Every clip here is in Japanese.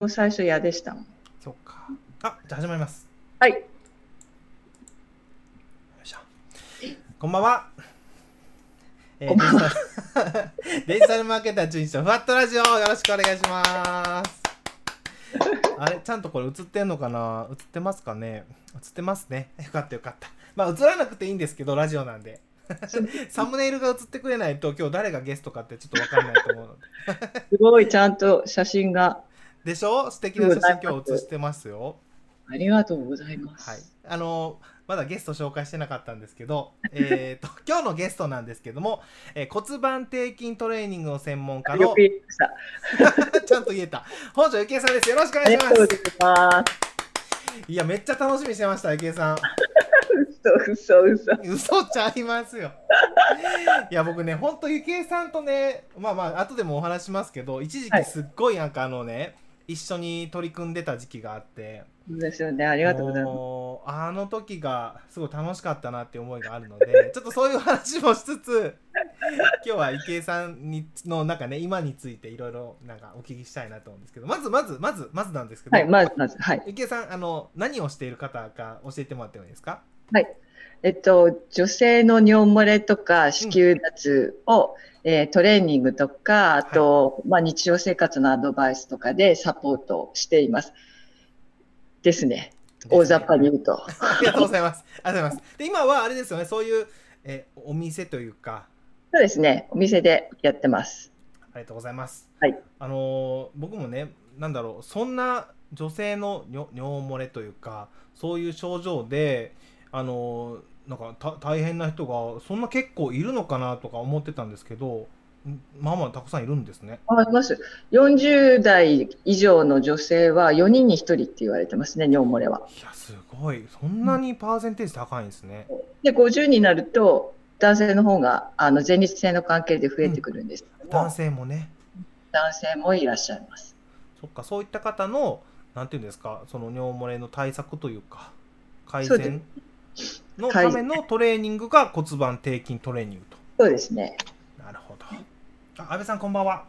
もう最初嫌でしたもん。そっか。あ、じゃあ始まります。はい。よいしょ。こんばんは。えーこんばんはデジタル デジタルマーケター中日のふわっとラジオよろしくお願いします。あれちゃんとこれ映ってんのかな？映ってますかね？映ってますね。よかったよかった。まあ映らなくていいんですけど、ラジオなんで。サムネイルが映ってくれないと今日誰がゲストかってちょっとわかんないと思うので。すごいちゃんと写真がでしょ？素敵な写真今日写してますよ。ありがとうございます。はい、あのまだゲスト紹介してなかったんですけど、えー、と今日のゲストなんですけども、えー骨盤底筋トレーニングの専門家の。ちゃんと言えた本庄ゆきえさんですよろしくおあ願いします。いやめっちゃ楽しみにしてましたゆきえさん嘘嘘嘘。嘘ちゃいますよいや僕ねほんとゆきえさんとねまあまあ後でもお話しますけど一時期すっごいなんかあのね、一緒に取り組んでた時期があってですよね。ありがとうございます。あの時がすごい楽しかったなって思いがあるので ちょっとそういう話もしつつ 今日は池江さんにのなんかね今についていろいろなんかお聞きしたいなと思うんですけどまずまずまずまずなんですけど、はい、まずまず、はい。池江さんあの何をしている方か教えてもらってもいいですか？はい。えっと、女性の尿漏れとか子宮脱を、えートレーニングとか、あと、まあ、日常生活のアドバイスとかでサポートをしています。ですね。大雑把に言うと。ありがとうございますありがとうございますで今はあれですよねそういう、えお店というかそうですね。お店でやってます。ありがとうございます。はい。あのー僕もね、なんだろう、そんな女性の尿尿漏れというか、そういう症状で、あのーなんかた大変な人がそんな結構いるのかなとか思ってたんですけど、んまあまあたくさんいるんですね。あります。40代以上の女性は4人に1人って言われてますね、尿漏れは。いや、すごい。そんなにパーセンテージ高いんですね。で、50になると、男性の方があの前立腺の関係で増えてくるんですけども、男性もね。男性もいらっしゃいます。そっか、そういった方の、なんていうんですか、その尿漏れの対策というか、改そうです善のためのトレーニングが骨盤底筋トレーニングと。そうですね。なるほど。あ、安倍さんこんばんは。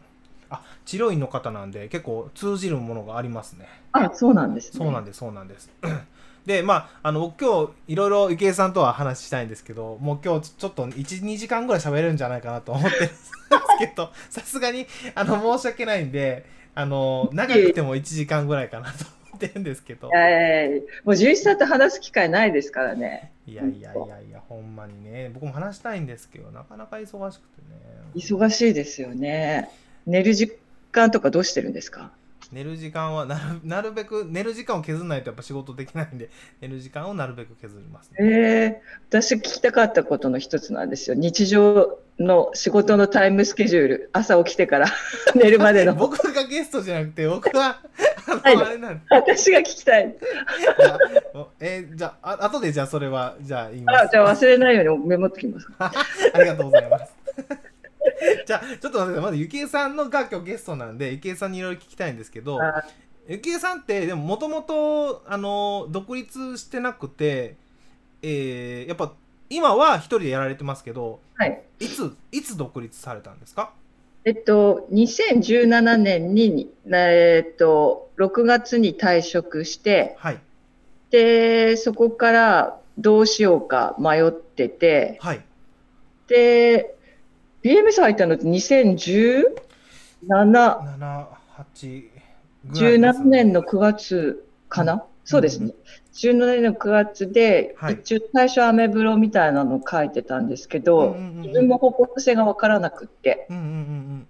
あ、治療院の方なんで結構通じるものがありますね。あ、そうなんですね。そうなんです、そうなんです。で、まあ、あの、僕今日いろいろ池江さんとは話したいんですけど、もう今日ちょっと1、2時間ぐらい喋れるんじゃないかなと思ってるんですけど、さすがに、あの、申し訳ないんで、あの、長くても1時間ぐらいかなと思ってるんですけど。えー、もう獣医師さんと話す機会ないですからね。いやいやいやいや、ほんまにね、僕も話したいんですけど、なかなか忙しくてね。忙しいですよね。寝る時間とかどうしてるんですか？寝る時間はなる なるべく寝る時間を削らないとやっぱ仕事できないんで 寝る時間をなるべく削ります、えね、ー、私聞きたかったことの一つなんですよ。日常の仕事のタイムスケジュール、朝起きてから 寝るまでの。僕がゲストじゃなくて僕ははい私が聞きたい。えーじゃああ後でじゃあそれはじゃあ言いますあじゃあ忘れないようにメモってきます。ありがとうございます じゃあちょっと待ってまずゆきえさんのが今日ゲストなんでゆきえさんにいろいろ聞きたいんですけどあゆきえさんってでももともとあの独立してなくてえー、やっぱ今は一人でやられてますけどはい。いついつ独立されたんですか？えっと、2017年に、えっと、6月に退職して、はい。で、そこからどうしようか迷ってて、はい。で、BMS 入ったのって2017、7、8ぐらいです17年の9月かな、そうですね。17年の9月で、はい。一応最初アメブロみたいなのを書いてたんですけど、うんうんうんうん。自分も方向性がわからなくって、うんうんうん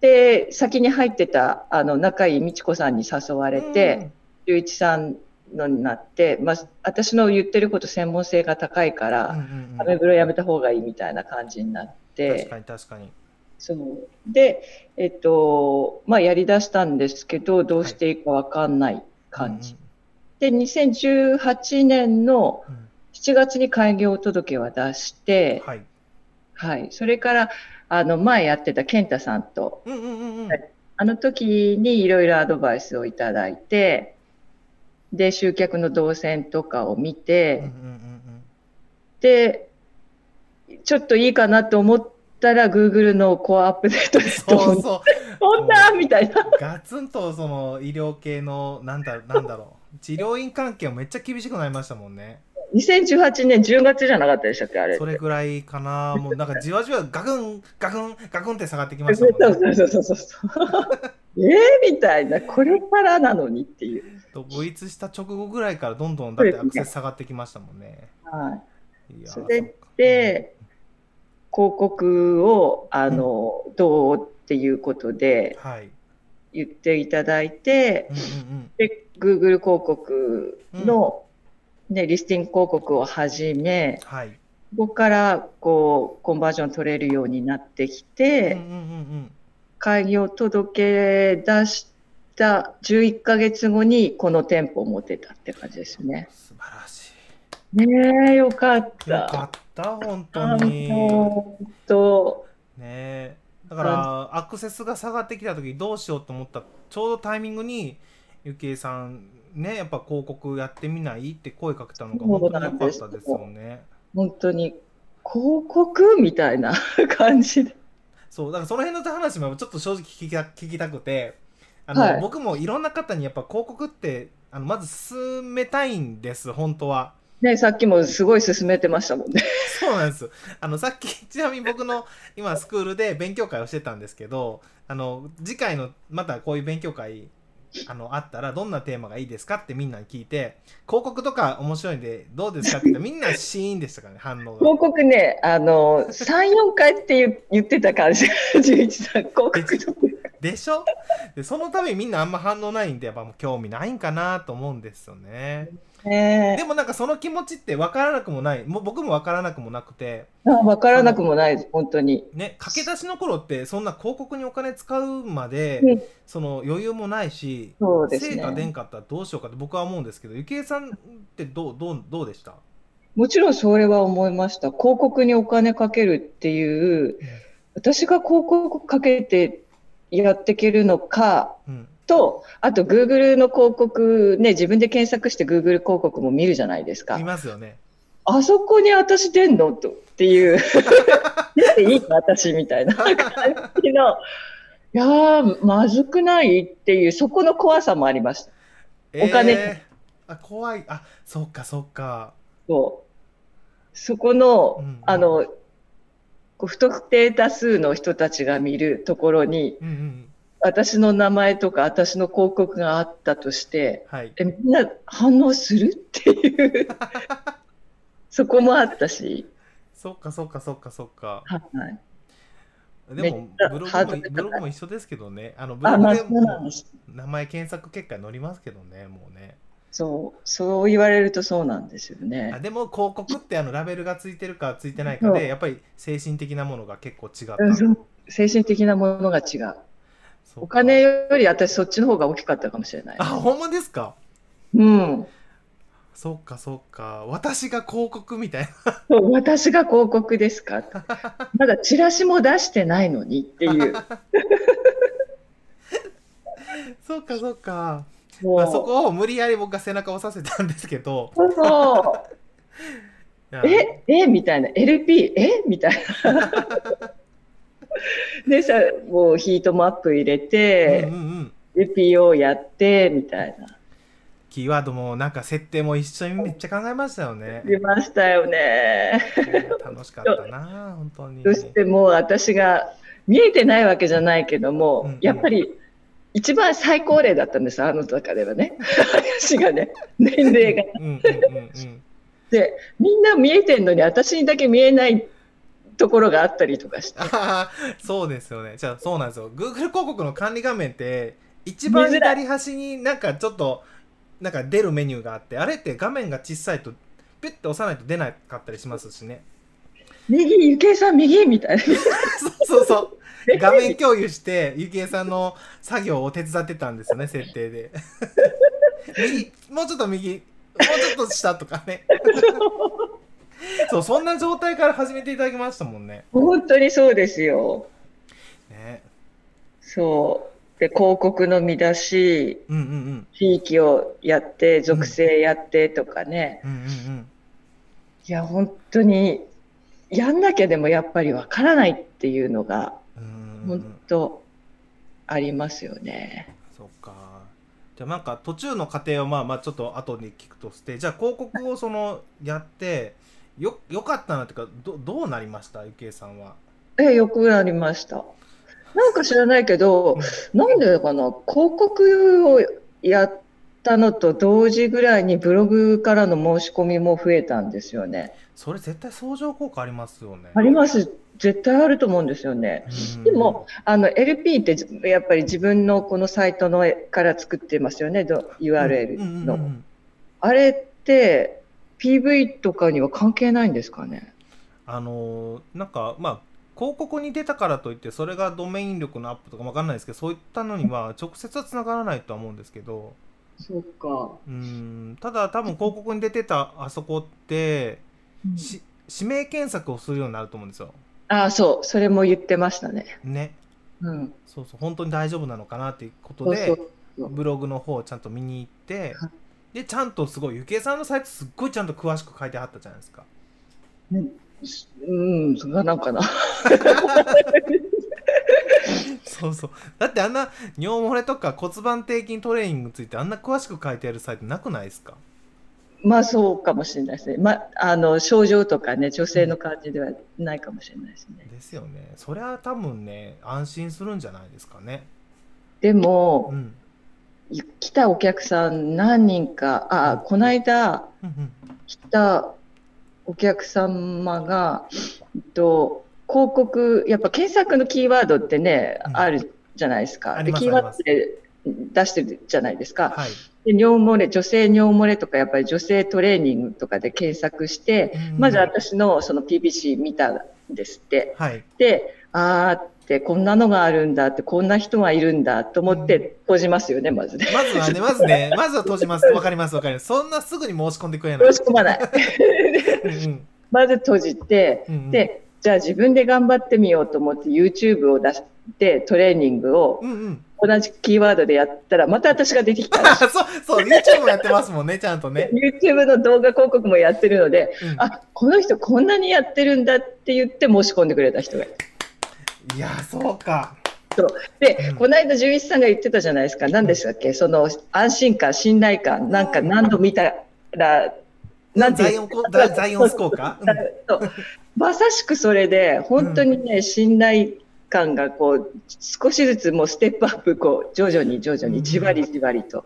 で、先に入ってた、あの、仲いい美智子さんに誘わうんれて、隆一さんのになって、まあ、私の言ってること専門性が高いかうんうんら、うんうん。アメブロやめた方がいいみたいな感じになっ確て、かに確かに。そう。で、えっと、まあ、やり出したんですけど、どうしていいかわかんない感じ。で、2018年のうんうん。うん7月に開業届は出して、はい。はい。それから、あの、前やってた健太さんと、うんうんうんうん。はい。あの時にいろいろアドバイスをいただいて、で、集客の動線とかを見うんて、うんうん。で、ちょっといいかなと思ったら、Google のコアアップデートでそうそうこんなみたいな。ガツンとその医療系のなんだなんだろう治療院関係もめっちゃ厳しくなりましたもんね2018年10月じゃなかったでしたっけあれ。それぐらいかなもうなんかじわじわガクンガクンガクンって下がってきましたもんねそうそうそうそう。えーみたいな、これからなのにっていう。独立した直後ぐらいからどんどんだってアクセス下がってきましたもんねはい。それで、広告を、あの、どうっていうことではい。言っていただいて、うんうんで、Google 広告の、ね、リスティング広告を始め、うんはい。ここから、こう、コンバージョン取れるようになってきて、うんうんうん開業届出した11ヶ月後にこの店舗を持てたって感じですね。ねえ、よかっいよた。かった本当あに本当。ねだからアクセスが下がってきた時どうしようと思ったちょうどタイミングにゆきえさんねやっぱ広告やってみないって声かけたのが本当に良かったですよね。本当に広告みたいな 感じで。そうだからその辺の話もちょっと正直聞きた聞きたくてあの、はい。僕もいろんな方にやっぱ広告ってあのまず進めたいんです本当はね、さっきもすごい進めてましたもんね。そうなんです。あの、さっき、ちなみに僕の今スクールで勉強会をしてたんですけど、あの、次回のまたこういう勉強会、あの、あったらどんなテーマがいいですかってみんなに聞いて、広告とか面白いんでどうですかってみんなシーンでしたからね、反応が。広告ね、あの、3、4回って言言ってた感じ。11さん、広告とかでしょ？で、そのためにみんなあんま反応ないんで、やっぱもう興味ないんかなと思うんですよね。ね。でもなんかその気持ちって分からなくもない、もう僕も分からなくもなくて、あ分からなくもないです、本当に。ね、駆け出しの頃ってそんな広告にお金使うまで、うん。その余裕もないし、そうです成果出んね。かったらどうしようかって僕は思うんですけど、ゆきえさんってどうどうどうでした、もちろんそれは思いました。広告にお金かけるっていう、私が広告かけてやっていけるのか、うん、と、あと Google の広告ね、自分で検索して Google 広告も見るじゃないですか。い。ますよね。あそこに私出んの？とっていう、出ていいの？私みたいな。感じの、いやー、まずくない？っていう、そこの怖さもありました。お金。えーあ怖い。あそっかそっか。そう。そこの、うんうん。あの、こう不特定多数の人たちが見るところに、うんうん、私の名前とか私の広告があったとして、はい。え、みんな反応するっていう、そこもあったし、そっかそっかそっかそっか。はい。でもブログもブログも一緒ですけどね。あのブあ、ログでも。名前検索結果に載りますけどね、もうね。そう、そう言われるとそうなんですよあね。でも広告ってあのラベルがついてるかついてないかでやっぱり精神的なものが結構違った。うんそう精神的なものが違う。お金より私そっちの方が大きかったかもしれない。あ。ほんまですか？うん。そっかそっか。私が広告みたいな。そう私が広告ですか？まだチラシも出してないのにっていう。そっかそっか、まあ、そこを無理やり僕が背中を押させたんですけど。そうそう。え、え？みたいな。LP、え？みたいな。でさ、もうヒートマップ入れうんてうん、うん、LPO やって、みたいな。キーワードもなんか設定も一緒にめっちゃ考えましたよね出ましたよね。楽しかったな 本当にそしてもう私が見えてないわけじゃないけども、うんうんやっぱり一番最高齢だったんです、あの中ではね。私がね、年齢が。で、みんな見えてんのに私にだけ見えないところがあったりとかして。そうですよね。じゃあそうなんですよ。Google 広告の管理画面って一番左端になんかちょっとなんか出るメニューがあってあれって画面が小さいとピュッて押さないと出なかったりしますしね。右、ゆけいさん右みたいな。そうそうそう。画面共有してゆきえさんの作業を手伝ってたんですよね設定で。右もうちょっと右もうちょっと下とかね そうそんな状態から始めていただきましたもんね本当にそうですよ。ねそう。で、広告の見出し、うんうんうん地域をやって、属性やってとかね。うんうんうんいや、本当に、やんなきゃでもやっぱりわからないっていうのが、本当、ありますよね。そっかじゃあなんか途中の過程をまあまあちょっと後で聞くとしてじゃあ広告をそのやってよよかったなっていうかどどうなりました？ゆきえさんは。え、よくなりました。なんか知らないけど、なんでかな、広告をやったのと同時ぐらいにブログからの申し込みも増えたんですよね。それ絶対相乗効果ありますよね。あります。絶対あると思うんですよね。うんでも、あの LP ってじやっぱり自分のこのサイトのから作ってますよね、ど URL うんうんうんの。うんあれって PV とかには関係ないんですかね？あのーなんかまあ広告に出たからといってそれがドメイン力のアップとかわかんないですけどそういったのには直接はつながらないとは思うんですけどそうか。うんただ多分広告に出てたあそこってし指名検索をするようになると思うんですよ。ああ、そう、それも言ってましたね。ねうん。そうそう本当に大丈夫なのかなっていうことでブログの方をちゃんと見に行ってはいでちゃんとすごいゆきえさんのサイトすっごいちゃんと詳しく書いてあったじゃないですか。うん、そんななんかな。そうそうだってあんな尿漏れとか骨盤底筋トレーニングについてあんな詳しく書いてあるサイトなくないですか？まあそうかもしれないですね。まあ、あの症状とかね、女性の感じではないかもしれないですね。ですよねそれは多分ね安心するんじゃないですかねでもう、ん来たお客さん何人か、あ、この間来たお客様が、と、広告、やっぱ検索のキーワードってね、うんあるじゃないですか。で、キーワードって出してるじゃないですか。はいで尿漏れ、女性尿漏れとか、やっぱり女性トレーニングとかで検索して、うんまず私のその PPC 見たんですって。はいで、あーって、こんなのがあるんだって、こんな人がいるんだと思って閉じますよね、まずね。まずはねまずねまずは閉じます。わかりますわかります。そんなすぐに申し込んでくれない。申し込まない。まず閉じて、うんうん。で、じゃあ自分で頑張ってみようと思って YouTube を出してトレーニングをうんうん。同じキーワードでやったら、また私が出てきた。そうそう YouTube もやってますもんねちゃんとね。YouTube の動画広告もやってるので、うん。あ、この人こんなにやってるんだって言って申し込んでくれた人がいる。いやそうか。で、うん。この間、純一さんが言ってたじゃないですか。何でしたっけ？その安心感、信頼感、なんか何度見たら、なんてまさしくそれで、本当にね、信頼感がこう、少しずつもうステップアップ、こう、徐々に徐々にじわりじわりと。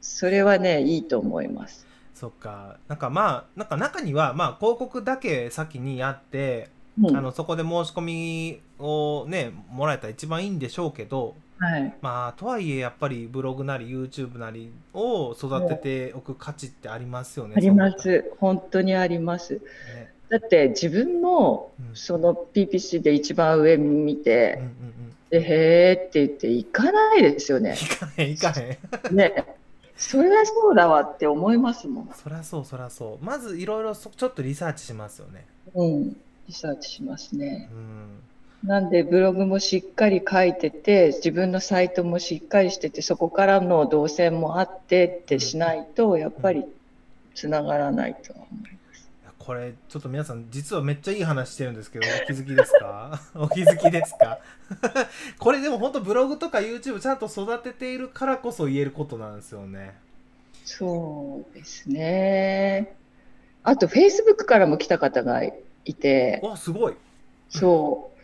それはね、いいと思います。そっか。なんかまあなんか中にはまあ広告だけ先にやって、うんあのそこで申し込みをねもらえたら一番いいんでしょうけどはい。まあとはいえやっぱりブログなり YouTube なりを育てておく価値ってありますよね。あります。本当にあります。ねだって自分もうんその PPC で一番上見うんてう、んうん。でへーって言って行かないですよね。いかへんいかへん。ね。それはそうだわって思いますもん。そりゃそうそりゃそう。まずいろいろそちょっとリサーチしますよね。うん。リサーチしますね。うん。なんでブログもしっかり書いてて、自分のサイトもしっかりしてて、そこからの動線もあってってしないと、やっぱりつながらないとは思います。これちょっと皆さん実はめっちゃいい話してるんですけどお気づきですか？お気づきですか？これでも本当ブログとか YouTube ちゃんと育てているからこそ言えることなんですよね。そうですね。あと、Facebook からも来た方がいて、わすごい。そう。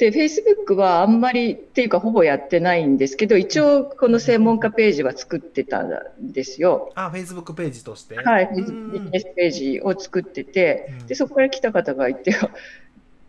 で、Facebook はあんまりっていうかほぼやってないんですけど、一応この専門家ページは作ってたんですよ。あ Facebook ページとして。はい、ビジうんネスページを作っててうん、で、そこから来た方がいて、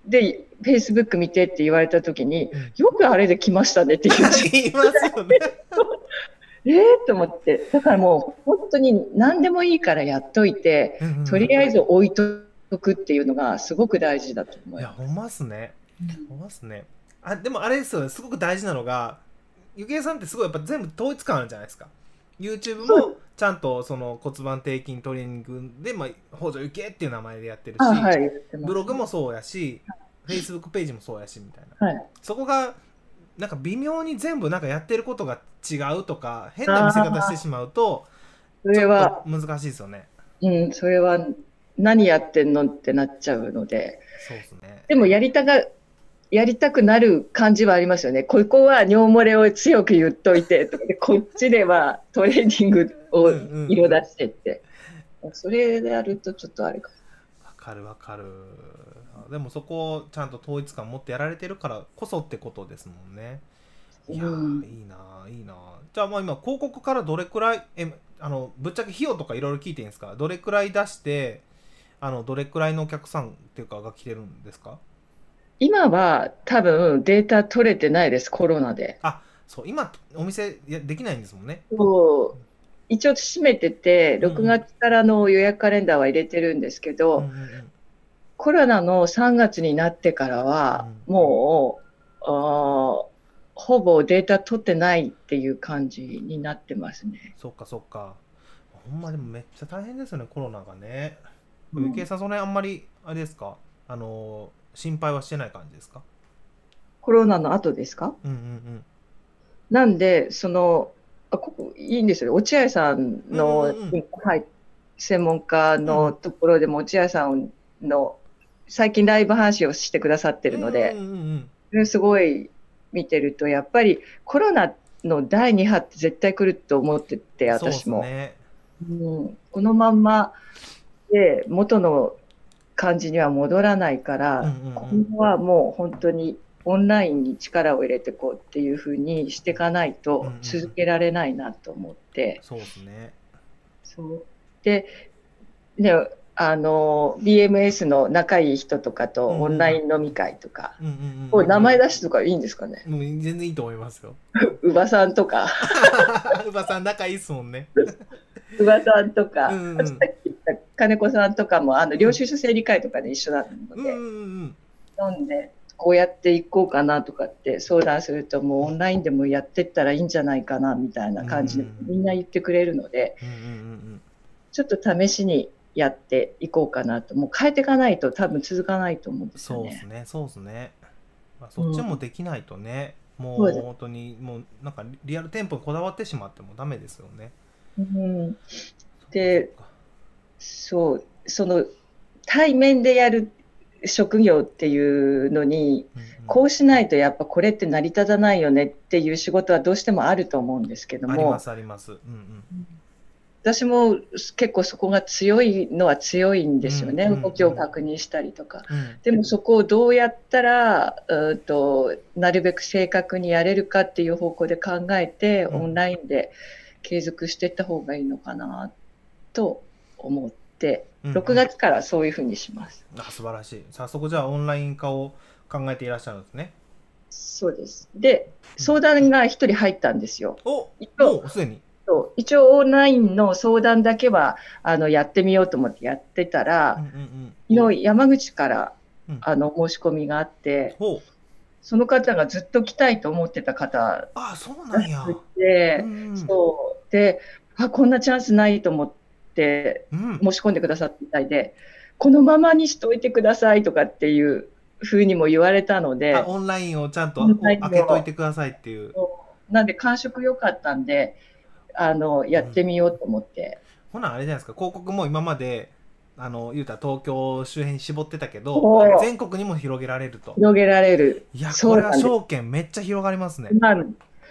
で、Facebook 見てって言われた時に、うんよくあれで来ましたねって言う言いますよね。えー？と思って、だからもう本当に何でもいいからやっといて、とりあえず置いとくっていうのがすごく大事だと思いまいやほんまっすね。す。ほんまっすね。あでもあれですよねすごく大事なのがゆきえさんってすごいやっぱ全部統一感あるじゃないですか。YouTube そもちゃんとその骨盤底筋トレーニングで、まあ、北条ゆきえっていう名前でやってるし、あ、はい、ブログもそうやし、Facebook ページもそうやしみたいな。はい。そこがなんか微妙に全部なんかやってることが違うとか変な見せ方してしまうとそれは、難しいですよね。うん、それは何やってんのってなっちゃうので、そうですね。でもやりたがやりたくなる感じはありますよね。ここは尿漏れを強く言っといて こっちではトレーニングを色出してって。それでやるとちょっとあれか。わかるわかるでもそこをちゃんと統一感持ってやられてるからこそってことですもんねいやー、うんいいないいなじゃあまあ今広告からどれくらいえあのぶっちゃけ費用とかいろいろ聞いていいんですか？どれくらい出してあのどれくらいのお客さんっていうかが来てるんですか？今は多分データ取れてないです、コロナで。あそう今お店できないんですもんね。そう。一応閉めてて、うん6月からの予約カレンダーは入れてるんですけど、うんうんうん。コロナの3月になってからは、うん。もう、あーほぼデータ取ってないっていう感じになってますね。そっかそっか。ほんまでもめっちゃ大変ですよねコロナがねうん。さんその辺あんまりあれですか？あの心配はしてない感じですか？コロナの後ですか？うんうんなんで、その、あここいいんですよ。落合さんの、うんうんうん。はい、専門家のところでも落合さんの最近ライブ配信をしてくださってうんるので、うんうんうんすごい見てると、やっぱりコロナの第2波って絶対来ると思ってて、私も。そうね。うん、このまんまで元の感じには戻らないから、今後はもう本当にオンラインに力を入れていこうっていうふうにしていかないうんとうん。続けられないなと思って、そうですね。そう。で、ね、あの BMS の仲いい人とかとオンライン飲み会とか、う名前出しとかいいんですかね？もう全然いいと思いますよ。うばさんとか。うばさん仲いいっすもんね。うばさんとか、うんうん金子さんとかもあの領収書整理会とかで一緒なので。うん飲んでこうやっていこうかなとかって相談するともうオンラインでもやってったらいいんじゃないかなみたいな感じでうんみんな言ってくれるのでちょっと試しにやっていこうかなともう変えていかないと多分続かないと思うんですよそうですね。ねそうですね、まあ、そっちもできないとね、うです。う本当にもうなんかリアル店舗にこだわってしまってもダメですよね。うん、でそうその対面でやる職業っていうのにこうしないとやっぱこれって成り立たないよねっていう仕事はどうしてもあると思うんですけどもありますあります。うんうん。私も結構そこが強いのは強いんですよね、うんうんうん動きを確認したりとか。うん。でもそこをどうやったらうーとなるべく正確にやれるかっていう方向で考えて、うん。オンラインで継続していった方がいいのかなと思って、うん6月からそういうふうにします。あ素晴らしい。早速じゃあオンライン化を考えていらっしゃるんですね。そうです。で、相談が1人入ったんですよ。お一応もうすでに。一応オンラインの相談だけはあのやってみようと思ってやってたら、うんうん山口からうん。あの申し込みがあって、その方がずっと来たいと思ってた方あそうなんや。でう、んうん。そう。であこんなチャンスないと思ってうん。申し込んでくださったみたいでこのままにしといてくださいとかっていうふうにも言われたのであオンラインをちゃんと開けといてくださいっていう。なんで感触良かったんであのやってみようと思って、ほなあれじゃないですか。広告も今まであの言うたら東京周辺に絞ってたけど全国にも広げられると。広げられる。いやこれは証券めっちゃ広がりますね、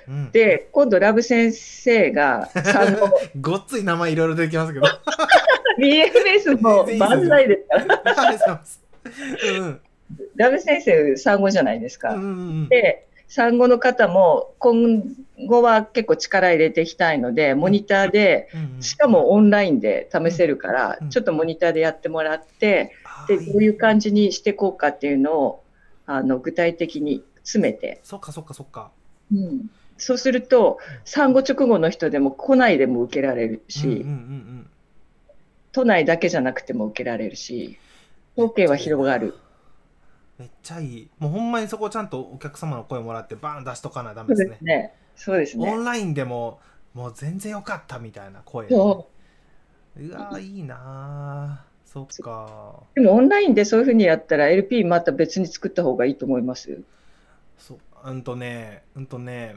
うん、で今度ラブ先生が 産後ごっつい名前いろいろ出てきますけど。BFS も万歳ですか？ら ラブ先生産後じゃないですか。うんうんうん。で産後の方も今後は結構力入れていきたいのでモニターでうんうん。しかもオンラインで試せるからうんちょっとモニターでやってもらってでどういう感じにしていこうかっていうのをあの具体的に詰めて、そっかそっかそっか。うんそうすると産後直後の人でも来ないでも受けられるし、うんうんうんうん都内だけじゃなくても受けられるし統計は広がる。めっちゃいいもうほんまにそこちゃんとお客様の声もらってバーン出しとかなダメですすね。そうですねオ。ンラインでももう全然よかったみたいな声、そうわーいいなーそっかでもオンラインでそういうふうにやったら LP また別に作った方がいいと思います。そううんとねうんとね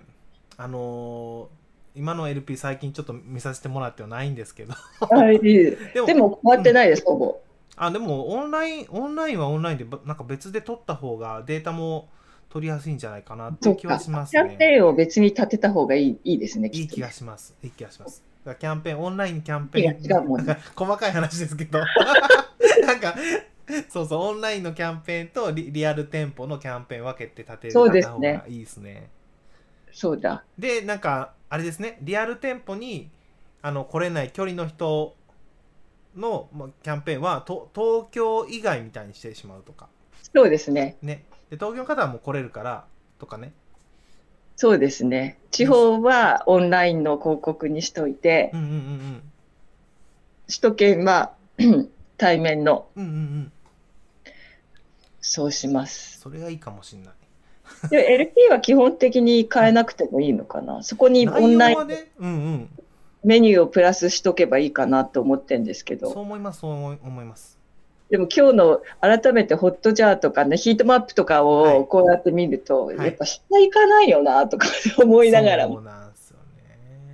あのー今の LP 最近ちょっと見させてもらってはないんですけどはい。で でも変わってないです、ほぼ。あでもオンラインオンラインはオンラインでばなんか別で撮った方がデータも取りやすいんじゃないかなっていう気。はしますキャンね。ペーンを別に立てた方がいいいいですね、ねいい気が。します。いい気がします。キャンペーン、オンラインキャンペーン。ね細かい話ですけど。なんか、そうそう、オンラインのキャンペーンとリリアル店舗のキャンペーン分けて立てる方ねがいいですね。そうだ。で、なんか、あれですね、リアル店舗にあの来れない距離の人の、まあ、キャンペーンはと東京以外みたいにしてしまうとか。そうですね。ね。で、東京の方はもう来れるから、とかね。そうですね。地方はオンラインの広告にしといてう、んうんうん首都圏は 対面の、うん。うんうんうん。そうします。それがいいかもしれない。で、LP は基本的に変えなくてもいいのかな。そこにオンライン内容はね、うんうん。メニューをプラスしとけばいいかなと思ってんですけそうど、思います、そう思います。でも今日の改めてホットジャーとかね、ヒートマップとかはいをこうやって見ると、いやっぱ下行かないよなとか思いながらも。そうなんですよ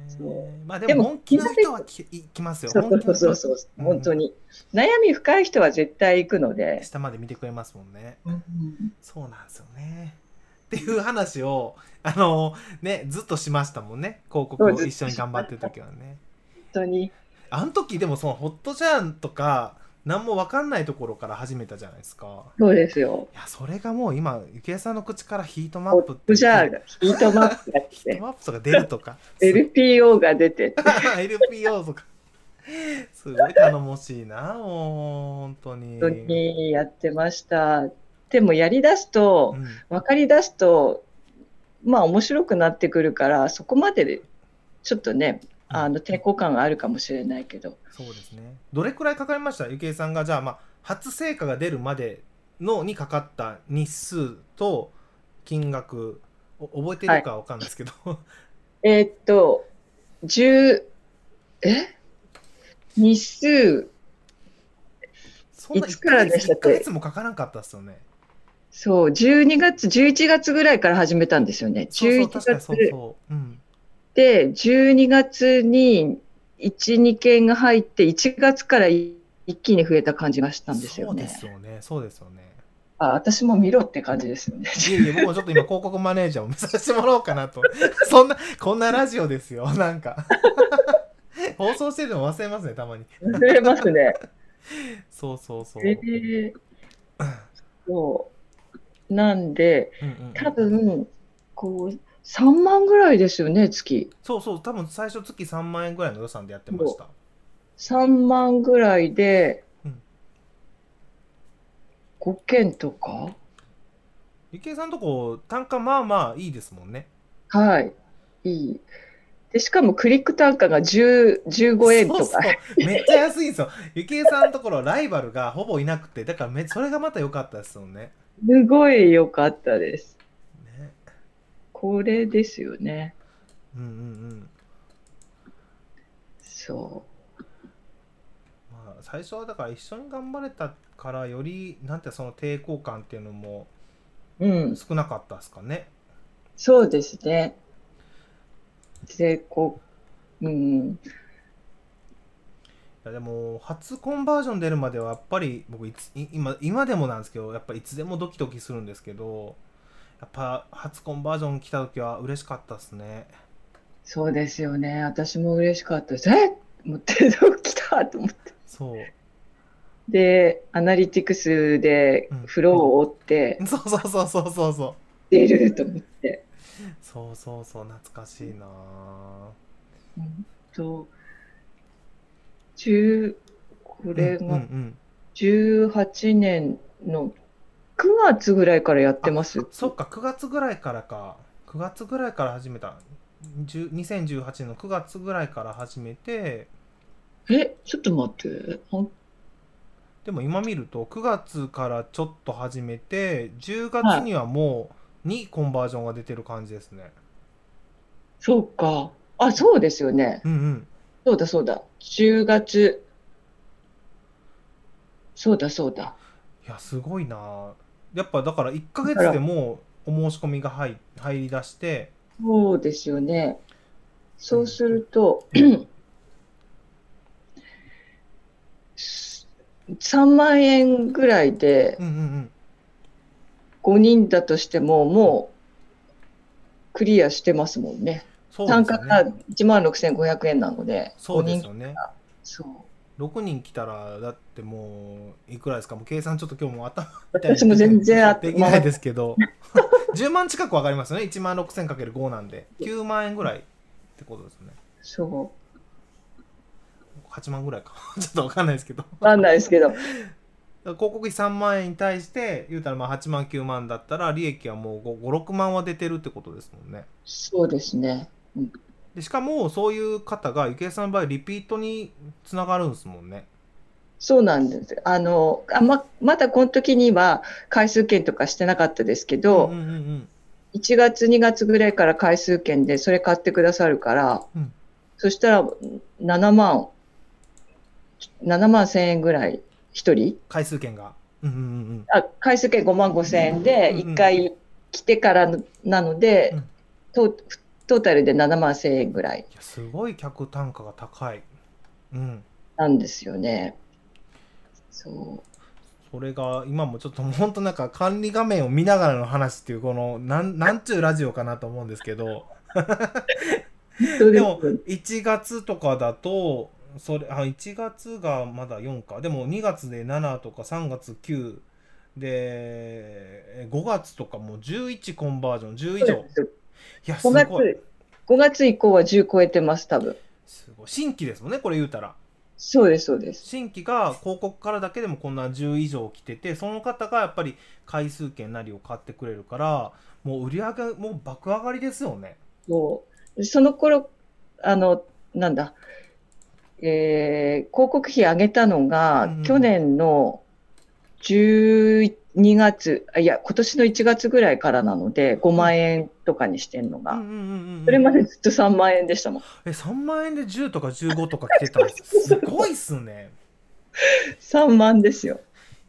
そね。まあででもも本気の人はき行きますよ。そうそうそうそう、うん本当に。悩み深い人は絶対行くので。下まで見てくれますもんね。本そうなんですよね。っていう話を、あのね、ずっとしましたもんね。広告を一緒に頑張ってる時はね。当に。あの時でもそのホットジャーンとか、何も分かんないところから始めたじゃないですか。そうですよ。いや、それがもう今、ゆきえさんの口からヒートマホップットジャーがヒートマップがヒートマップとか出るとか。LPO が出てって、LPO とか。すごい頼もしいな、もう、本当に。本当にやってました。でもやりだすとう、ん。分かりだすと、まあ面白くなってくるから、そこまででちょっとね、あの抵抗感があるかもしれないけど、そうですね。どれくらいかかりました？ゆきえさんが、じゃあ、まあ、初成果が出るまでのにかかった日数と金額、お覚えてるかわかんないですけど、えーっと、10、え？日数、いつからでしたっけ？1ヶ月もかからんかったっすよね。そう、12月、11月ぐらいから始めたんですよね。そうそう、11確かにそう月そう。うん。で、12月に1、2件が入って、1月から一気に増えた感じがしたんですよねそうで。すよね。そうですよね。あ、私も見ろって感じですよね。いやいや、僕もちょっと今 広告マネージャーを目指してもらおうかなと。そんな、こんなラジオですよ、なんか。放送してるの忘れますね、たまに。忘れますね。そうそうそう。えーそう。なんで、うんうんうん多分、こう、3万ぐらいですよね、月。そうそう、多分最初月3万円ぐらいの予算でやってました。3万ぐらいでうん、5件とか？ゆきえさんとこ、単価まあまあいいですもんね。はい。いい。で、しかもクリック単価が10 15円とか。そうそうめっちゃ安いんですよ。ゆきえさんのところライバルがほぼいなくて、だからめそれがまた良かったですよね。すごい良かったです。ねこれですよね。うんうんうん。そまあ、最初はだから一緒に頑張れたからよりなんてその抵抗感っていうのもう。うん。少なかったですかね。そうですね。で、こう、うん。いやでも初コンバージョン出るまではやっぱり僕いつい今今でもなんですけどやっぱいつでもドキドキするんですけどやっぱ初コンバージョン来た時は嬉しかったですね。そうですよね。私も嬉しかったです。え持ってど来たと思って。そう。で、アナリティクスでうんフローを追ってそうそうそうそうそうそう。出ると思って。そうそうそう懐かしいなぁうんと、10これがん18年の9月ぐらいからやってます。そっか9月ぐらいからか9月ぐらいから始めた10 2018年の9月ぐらいから始めてえ、ちょっと待って。でも今見ると9月からちょっと始めて10月にはもう2コンバージョンが出てる感じですね。そうか。あ、そうですよね。うんうん。そうだそうだ。10月。そうだそうだ。いやすごいなぁやっぱだから1ヶ月でもうお申し込みが入入り出してそうですよね。そうすると、3万円ぐらいでうんうんうん5人だとしても、もうクリアしてますもんね。そうです単価がよね。1万6500円なので、そうです5よね。そう。6人来たらだってもういくらですか？もう計算ちょっと今日も頭私も全然あできないですけど 10万近く分かりますよね？1万6000かける5なんで9万円ぐらいってことですよねそ8万ぐらいか ちょっと分かんないですけどう。わかんないですけど、広告費3万円に対して言うたらまあ8万9万だったら利益はもう56万は出てるってことですもんねそうですね。うん。でしかもそういう方がゆきえさんの場合リピートにつながるんですもんね。そうなんです。あの、あま、まだこの時には回数券とかしてなかったですけど、うんうんうん1月、2月ぐらいから回数券でそれ買ってくださるから、うん。そしたら7万、7万1000円ぐらい1人？回数券が。うんうんうんうんあ回数券5万5千円で、うんうん1回来てからのなので、うん。トトータルで7万1000円ぐらいいやすごい客単価が高い。うん。なんですよね。そう。それが今もちょっと本当なんか管理画面を見ながらの話っていうこのなんなんちゅうラジオかなと思うんですけどでも1月とかだとそれあ1月がまだ4かでも2月で7とか3月9で5月とかもう11コンバージョン10以上いやす5月ごい5月以降は10超えてます、多分。すごい新規ですもんねこれ言うたらそうです、そうです。新規が広告からだけでもこんな10以上来ててその方がやっぱり回数券なりを買ってくれるからもう売り上げもう爆上がりですよねそう。その頃、あの、なんだ、えー広告費上げたのが、去年の12月、あいや、今年の1月ぐらいからなので、5万円とかにしてんのが、うんうんうんうんそれまでずっと3万円でしたもん。え3万円で10とか15とか来てたんですすごいっすね。3万ですよ。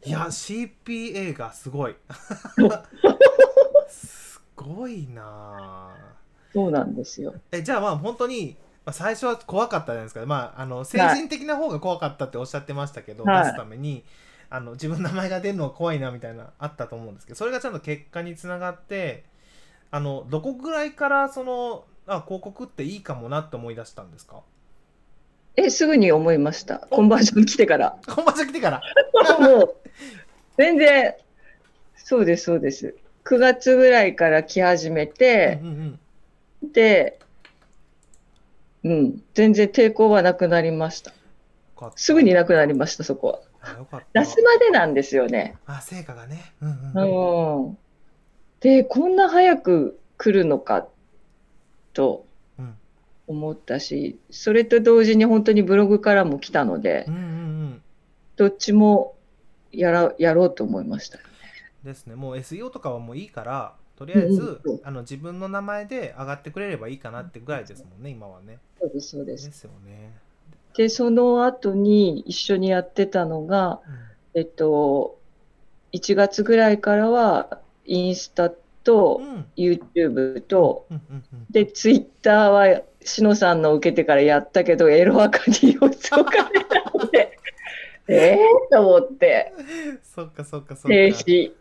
いや CPA がすごい。すごいな。あそうなんですよ。えじゃあまあ本当にまあ最初は怖かったじゃないですか、まあ、あの精神的な方が怖かったっておっしゃってましたけど、はい。出すためにあの自分の名前が出るのが怖いなみたいなあったと思うんですけどそれがちゃんと結果につながってあのどこぐらいからそのあ広告っていいかもなって思い出したんですか？え、すぐに思いました。コンバージョン来てから。本場所来てから？もう、全然、そうです、そうです。9月ぐらいから来始めてうん、うんうんで、うん、全然抵抗はなくなりましたすぐになくなりました、そこは。出すまでなんですよね。あ成果がね。うんうんうん。うん。で、こんな早く来るのかとうん。思ったし、それと同時に本当にブログからも来たのでう、んうんうん。どっちもやらやろうと思いました。ですね。もう SEO とかはもういいからとりあえず、うんうんあの自分の名前で上がってくれればいいかなってぐらいですもんね今はね。そうです、そうで。ですすよね、で、その後に一緒にやってたのが、えっと、1月ぐらいからは、インスタうとん、うん。YouTube と、うんうんうんで、Twitter は、しのさんの受けてからやったけど、エロアカに予想が出たので、えーと思って、そっかそっかそっか。停止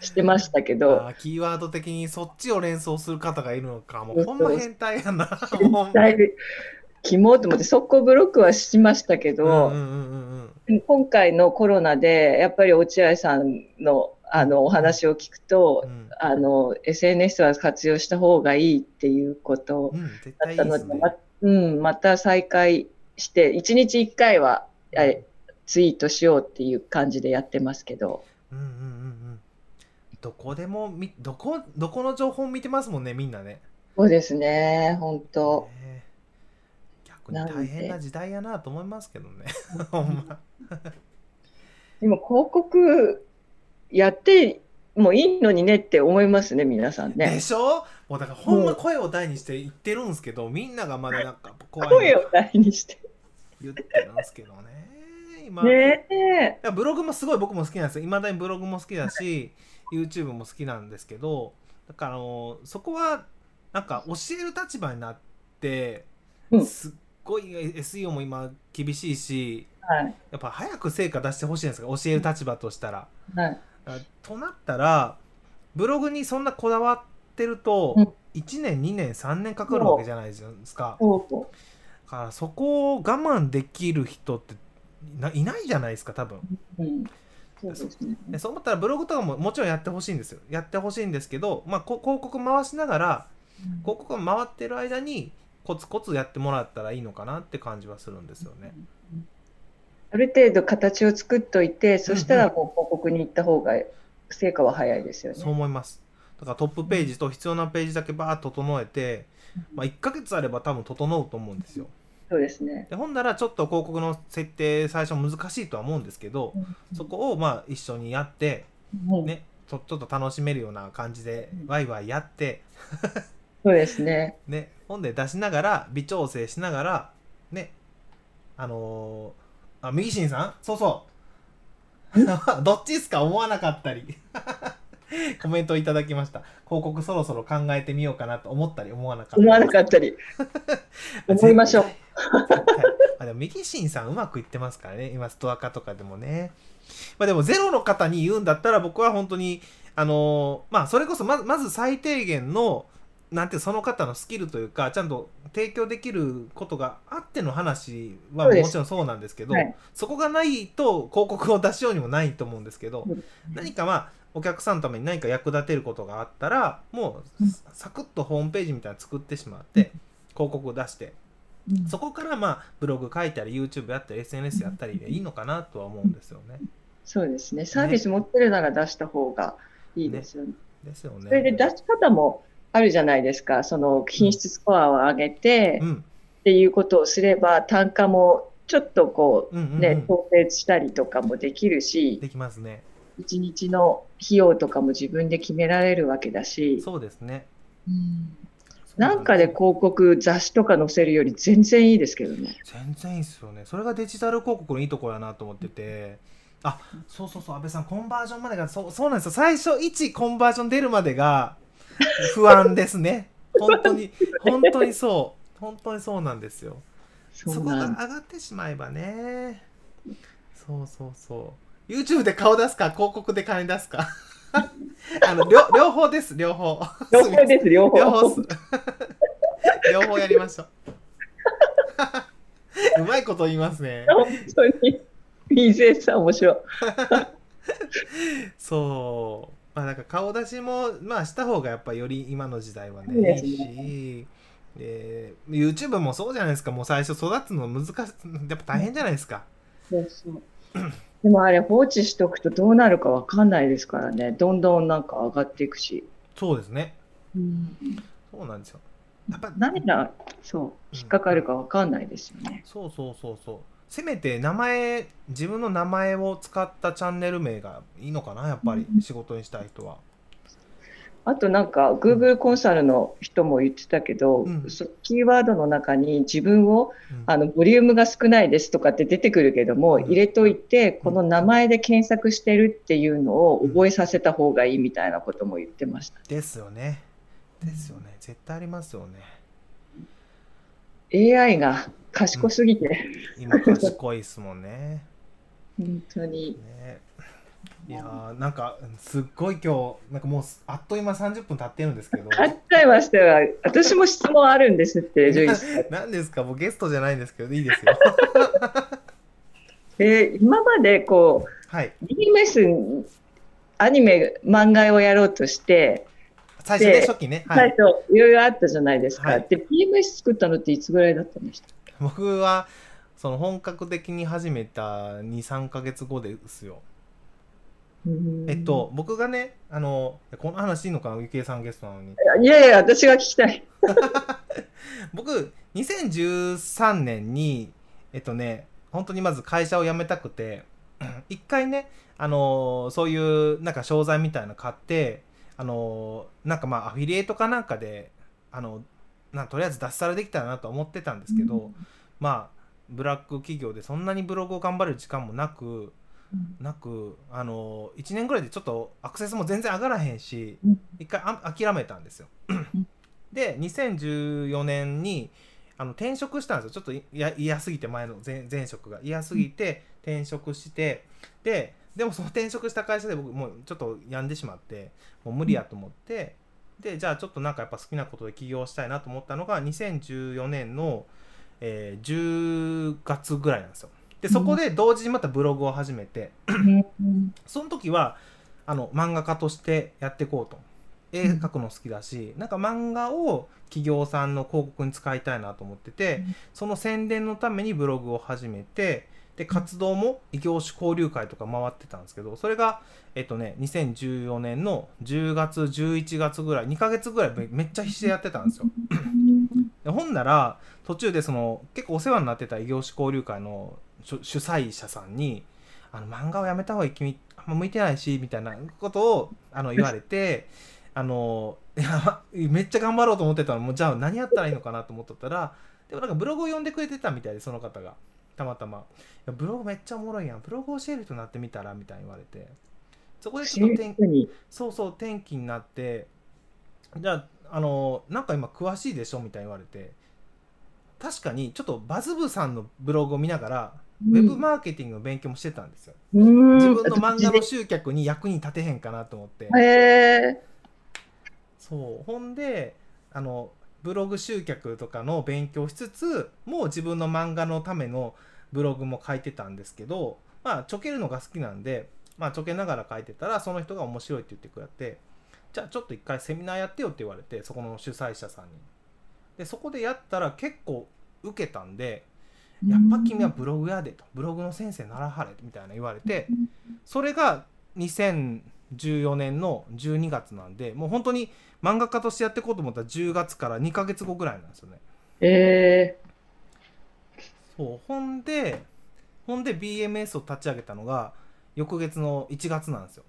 してましたけど、キーワード的にそっちを連想する方がいるのか。もうほんま変態やな。もうだいぶ、キモと思って、速攻ブロックはしましたけど、うんうんうんうんうん。今回のコロナで、やっぱり落合さんのあのお話を聞くと、うん。あの SNS は活用した方がいいっていうことだったので、まうん、また再開して、1日1回はえツイートしようっていう感じでやってますけど、うんうんうんうん。どこでもみどこどこの情報見てますもんねみんなね。そうですね、本当。ね逆に大変な時代やなと思いますけどね。ほんま。でも広告やってもいいのにねって思いますね、皆さんでね。しょ？もうだからほんま声を大にして言ってるんですけどみんながまだなんか怖いの声を大にして。言ってるんですけどね今。ねブログもすごい僕も好きなんですよ。いまだにブログも好きだし、YouTube も好きなんですけど、だからあのそこはなんか教える立場になって、うん。すっごい SEO も今厳しいし、はい。やっぱ早く成果出してほしいんですか、教える立場としたら。はい。あとなったら、ブログにそんなこだわってると、うん1年2年3年かかるわけじゃないですかだからそこを我慢できる人ってないないじゃないですか多分う。うん。そうですね。でそう思ったらブログとかももちろんやってほしいんですよやってほしいんですけど、まあ、こ広告回しながら広告が回ってる間にコツコツやってもらったらいいのかなって感じはするんですよね。ある程度形を作っといて、そしたらもう広告に行った方が成果は早いですよね。そう思います。だからトップページと必要なページだけバーッと整えて、まあ、1ヶ月あれば多分整うと思うんですよ。そうですね。でほんならちょっと広告の設定最初難しいとは思うんですけど、そこをまあ一緒にやって、うんね、ちょちょっと楽しめるような感じでワイワイやって、そうですね。ね、ほんで出しながら微調整しながらねあのー、あ右新さん？そうそう。どっちですか？思わなかったり。コメントいただきました。広告そろそろ考えてみようかなと思ったり思わなかったり。思わなかったり。思いましょう。あでも右新さんうまくいってますからね。今ストア化とかでもね。まあでもゼロの方に言うんだったら僕は本当にあのーまあそれこそまずまず最低限のなんてその方のスキルというかちゃんと提供できることがあっての話はもちろんそうなんですけどはいそこがないと広告を出しようにもないと思うんですけどうん何かまあお客さんのために何か役立てることがあったらもううんサクッとホームページみたいなの作ってしまって広告を出してそこからまあブログ書いたり YouTube やったり SNS やったりでいいのかなとは思うんですよね。そうですね。サービス持ってるなら出した方がいいですよね。ですよね。それで出し方もあるじゃないですか。その品質スコアを上げてうんっていうことをすれば単価もちょっとこうんうんう、うんね、調整したりとかもできるし、できますね。一日の費用とかも自分で決められるわけだし、そうですね。なんかで広告雑誌とか載せるより全然いいですけどね。全然いいっすよね。それがデジタル広告のいいところやなと思ってて。あそうそうそう、安倍さん、コンバージョンまでが、そうそうなんですよ。最初、1コンバージョン出るまでが 不安ですね。本当に、本当にそう。本当にそうなんですよ。そこが上がってしまえばね。そうそうそう。YouTube で顔出すか、広告で金出すか。あの両両方です、両方。両方です、両方。両方。両方やりましょう。うまいこと言いますね。本当に。BJ さん面白い。そう。まあなんか顔出しも、まあした方がやっぱより今の時代はね、いいし。で YouTube もそうじゃないですかもう最初育つの難しやっぱ大変じゃないですか、そうそう。でもあれ放置しとくとどうなるかわかんないですからね。どんどんなんか上がっていくし。そうですねうん、そうなんですよやっぱ何がそう引っかかるかわかんないですよね。そうそうそうそうせめて名前自分の名前を使ったチャンネル名がいいのかなやっぱりうん。仕事にしたい人は。あとなんか Google コンサルの人も言ってたけど、うん。そキーワードの中に自分をうん。あのボリュームが少ないですとかって出てくるけども、うん。入れといてこの名前で検索してるっていうのを覚えさせた方がいいみたいなことも言ってました。ですよね。ですよね。絶対ありますよね。AI が賢すぎて、今賢いっすもんね。本当に。ね。いやーなんかすっごい今日なんかもうあっという間30分経ってるんですけど。あっちゃいましたよ。私も質問あるんですって、ジョイスさん。何ですか？もうゲストじゃないんですけどいいですよ。えー今までこはい、う BMS アニメ漫画をやろうとして、最初ねで初期ね、はい、最初いろいろあったじゃないですか。はい。で BMS 作ったのっていつぐらいだったんでした 僕はその本格的に始めた23か月後ですよ。えっと僕がねあのこの話いいのかなゆきえさんゲストなのに。いやいや私が聞きたい。僕2013年にえっとね本当にまず会社を辞めたくて 一回ねあのーそういうなんか商材みたいなの買ってあのーなんかまあアフィリエイトかなんかであのなんとりあえず脱サラできたらなとは思ってたんですけど、まあブラック企業でそんなにブログを頑張る時間もなくなくあの1年ぐらいでちょっとアクセスも全然上がらへんしうん。一回あ諦めたんですよ。で2014年にあの転職したんですよ。ちょっと嫌嫌すぎて前の前前職が。嫌すぎて転職してででもその転職した会社で僕もうちょっと病んでしまってもう無理やと思って、でじゃあちょっとなんかやっぱ好きなことで起業したいなと思ったのが2014年の、えー10月ぐらいなんですよ。でそこで同時にまたブログを始めて、うん。その時はあの漫画家としてやっていこうと絵描くの好きだし、なんか漫画を企業さんの広告に使いたいなと思ってて、うん。その宣伝のためにブログを始めてで活動も異業種交流会とか回ってたんですけどそれがえっとね2014年の10月11月ぐらい2ヶ月ぐらいめめっちゃ必死でやってたんですよ。でほんなら途中でその結構お世話になってた異業種交流会の主主催者さんに「あの漫画をやめた方がいい君あんま向いてないし」みたいなことをあの言われてあのいや めっちゃ頑張ろうと思ってたの。もうじゃあ何やったらいいのかなと思っとったらでもなんかブログを読んでくれてたみたいでその方が。たまたま「いやブログめっちゃおもろいやん。ブログ教える人になってみたら」みたいに言われて。そこでちょっと転に。そうそう転機になってじゃああのなんか今詳しいでしょみたいに言われて。確かにちょっとバズ部さんのブログを見ながら、ウェブマーケティングの勉強もしてたんですよ。うん。自分の漫画の集客に役に立てへんかなと思ってそう。ほんであのブログ集客とかの勉強しつつもう自分の漫画のためのブログも書いてたんですけどまあちょけるのが好きなんでまあちょけながら書いてたらその人が面白いって言ってくれてじゃあちょっと一回セミナーやってよって言われてそこの主催者さんに。でそこでやったら結構受けたんでやっぱ君はブログやでとブログの先生ならはれみたいな言われてそれが2014年の12月なんでもう本当に漫画家としてやっていこうと思ったら10月から2ヶ月後ぐらいなんですよね。えそうほんでほんで BMS を立ち上げたのが翌月の1月なんですよ。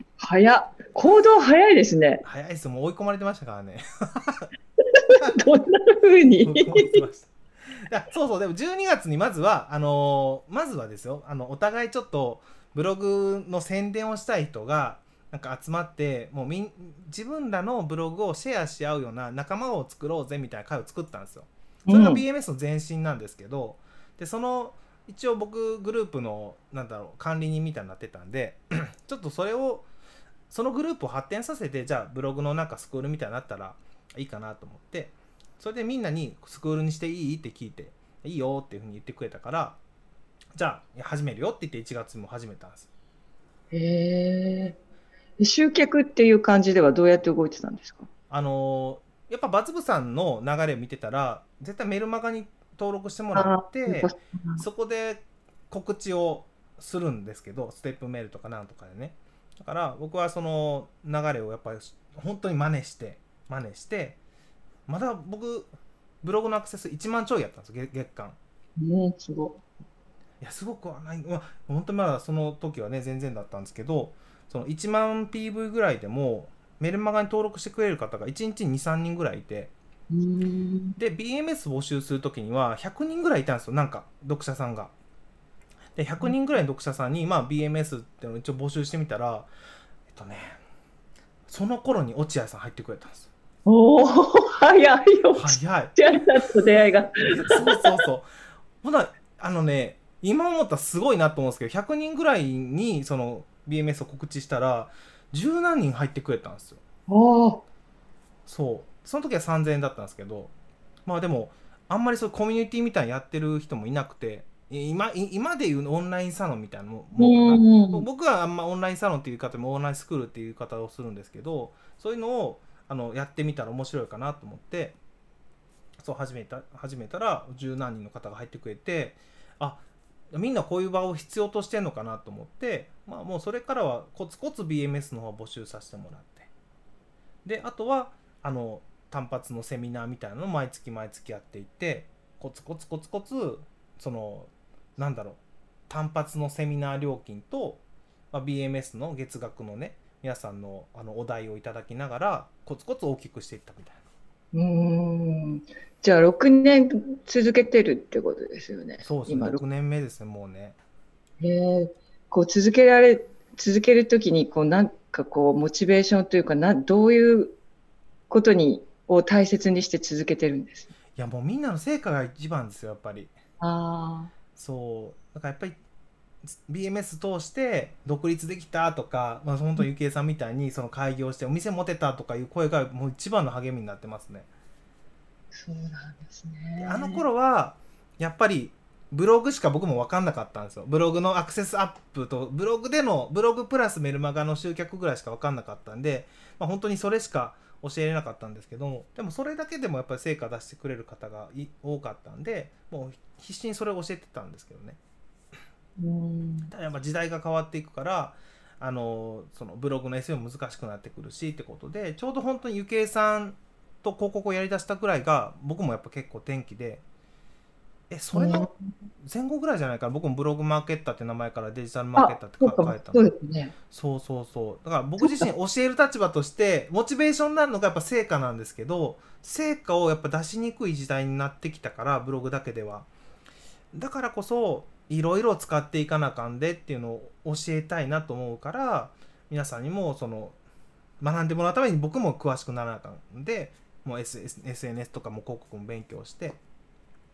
ー、早っ行動早いですね。早いですよもう追い込まれてましたからね。どんな風に？追い込まれてましたいやそうそうでも12月にまずはあのーまずはですよあのお互いちょっとブログの宣伝をしたい人がなんか集まってもうみん自分らのブログをシェアし合うような仲間を作ろうぜみたいな会を作ったんですよ。それがうん BMS の前身なんですけど、でその一応僕グループのなんだろう管理人みたいになってたんで ちょっとそれをそのグループを発展させてじゃあブログのなんかスクールみたいになったらいいかなと思ってそれでみんなにスクールにしていい？って聞いていいよっていうふうに言ってくれたからじゃあ始めるよって言って1月にも始めたんですへえ集客っていう感じではどうやって動いてたんですか？あのーやっぱバツブさんの流れを見てたら絶対メルマガに登録してもらってあそこで告知をするんですけどステップメールとかなんとかでね。だから僕はその流れをやっぱり本当に真似して真似してまだ僕ブログのアクセス1万ちょいやったんです月月間。うん、すごいやすごくはない、まあ、本当にまだその時はね全然だったんですけどその1万 PV ぐらいでもメルマガに登録してくれる方が1日に23人ぐらいいて。で BMS 募集する時には100人ぐらいいたんですよなんか読者さんが。で100人ぐらいの読者さんに、まあ、BMS っていうのを一応募集してみたらえっとねその頃に落合さん入ってくれたんですおお、早いよ。早いちゃんだと出会いが。そうそうそうほなあのね今思ったらすごいなと思うんですけど100人ぐらいにその BMS を告知したら十何人入ってくれたんですよ。そう。その時は3000円だったんですけどまあでもあんまりそうコミュニティみたいにやってる人もいなくてい今い今でいうオンラインサロンみたいなももんかな、うん僕はあんまオンラインサロンっていう方もオンラインスクールっていう方をするんですけどそういうのをあのやってみたら面白いかなと思ってそう始めた始めたら十何人の方が入ってくれてあみんなこういう場を必要としてんのかなと思って、まあ、もうそれからはコツコツ BMS の方を募集させてもらって。であとはあの単発のセミナーみたいなのを毎月毎月やっていってコツコツコツコツそのなんだろう単発のセミナー料金と、まあ、BMS の月額のね皆さんのあのお題をいただきながらコツコツ大きくしていったみたいな。うん。じゃあ、6年続けてるってことですよね。そうですね。今、6年目ですねもうね。へえこう続けられ、続けるときに、こう、なんかこう、モチベーションというか、な、どういうことに、を大切にして続けてるんです？やもうみんなの成果が一番ですよやっぱりあそうだからやっぱり BMS 通して独立できたとか、まあ、本当ゆきえさんみたいにその開業してお店持てたとかいう声がもう一番の励みになってますね。そうなんですね。あの頃はやっぱりブログしか僕も分かんなかったんですよ。ブログのアクセスアップとブログでのブログプラスメルマガの集客ぐらいしか分かんなかったんで、まあ、本当にそれしか教えれなかったんですけどでもそれだけでもやっぱり成果出してくれる方が多かったんでもう必死にそれを教えてたんですけどね。ただやっぱ時代が変わっていくからあのそのブログの SEO も難しくなってくるしってことでちょうど本当にゆけいさんと広告をやりだしたぐらいが僕もやっぱ結構転機でえそれの前後ぐらいじゃないかな？僕もブログマーケッターって名前からデジタルマーケッターって書いたそうですね。そうそうそう。だから僕自身教える立場としてモチベーションになるのがやっぱ成果なんですけど成果をやっぱ出しにくい時代になってきたからブログだけでは。だからこそいろいろ使っていかなあかんでっていうのを教えたいなと思うから皆さんにもその学んでもらうために僕も詳しくならなあかん。でもう SNS とかも広告も勉強して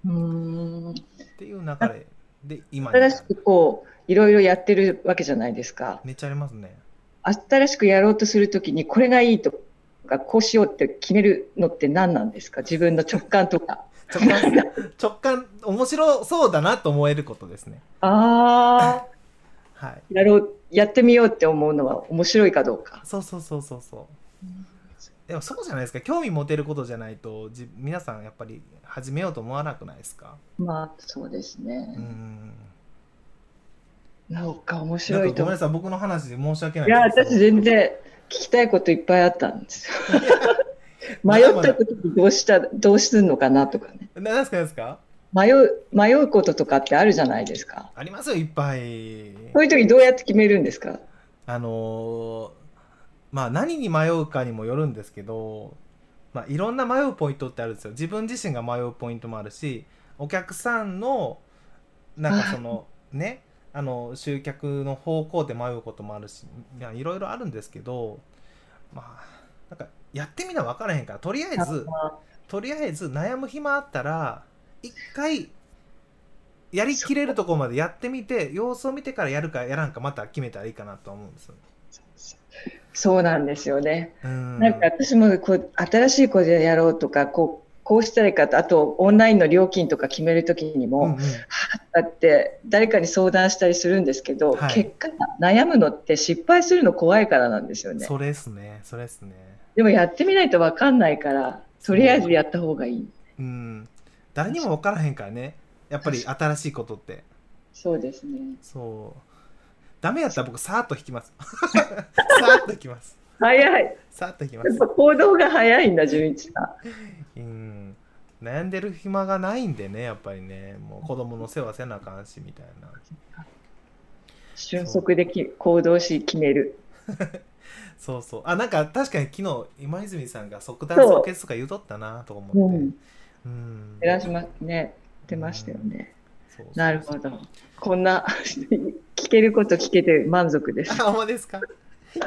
っていう流れで今新しくこういろいろやってるわけじゃないですか。めっちゃありますね。新しくやろうとするときにこれがいいとかこうしようって決めるのって何なんですか？自分の直感とか。直感 直感面白そうだなと思えることですね。ああ、はい、やろうやってみようって思うのは面白いかどうか。そうそうそうそうそう。でもそうじゃないですか興味持てることじゃないとじ皆さんやっぱり始めようと思わなくないですか？まあそうですね。うんなんか面白いとごめんなさい僕の話で申し訳ないいや私全然聞きたいこといっぱいあったんですよ。迷った時にどうしたどうするのかなとかね。何ですかですか？迷う迷うこととかってあるじゃないですか。ありますよいっぱい。そういう時どうやって決めるんですか？あのー、まあ何に迷うかにもよるんですけど、まあいろんな迷うポイントってあるんですよ。自分自身が迷うポイントもあるし、お客さんのなんかその ね。あの集客の方向で迷うこともあるしいろいろあるんですけどまあなんかやってみな分からへんからとりあえずとりあえず悩む暇あったら一回やりきれるところまでやってみて様子を見てからやるかやらんかまた決めたらいいかなと思うんですよ、そうなんですよね。んなんか私もこう新しい子でやろうとかこうこうしたらいいかとあとオンラインの料金とか決めるときにも、うんうん、はあって誰かに相談したりするんですけど、はい、結果悩むのって失敗するの怖いからなんですよね。それですねそれですね。でもやってみないと分かんないからとりあえずやった方がいい。うん、誰にも分からへんからねやっぱり新しいことって。そうですね。そう。ダメやったら僕さーっと引きます。さーっと引きます。早い。さーっと引きます。行動が早いんだ、純一さん。うん。悩んでる暇がないんでね、やっぱりね、もう子供の世話せなあかんしみたいな。瞬足でき行動し決める。そうそうあなんか確かに昨日今泉さんが即断即決とか言うとったなと思ってうんうん寺島ね出ましたよね、うん、なるほど。こんな 聞けること聞けて満足です。あほんですか？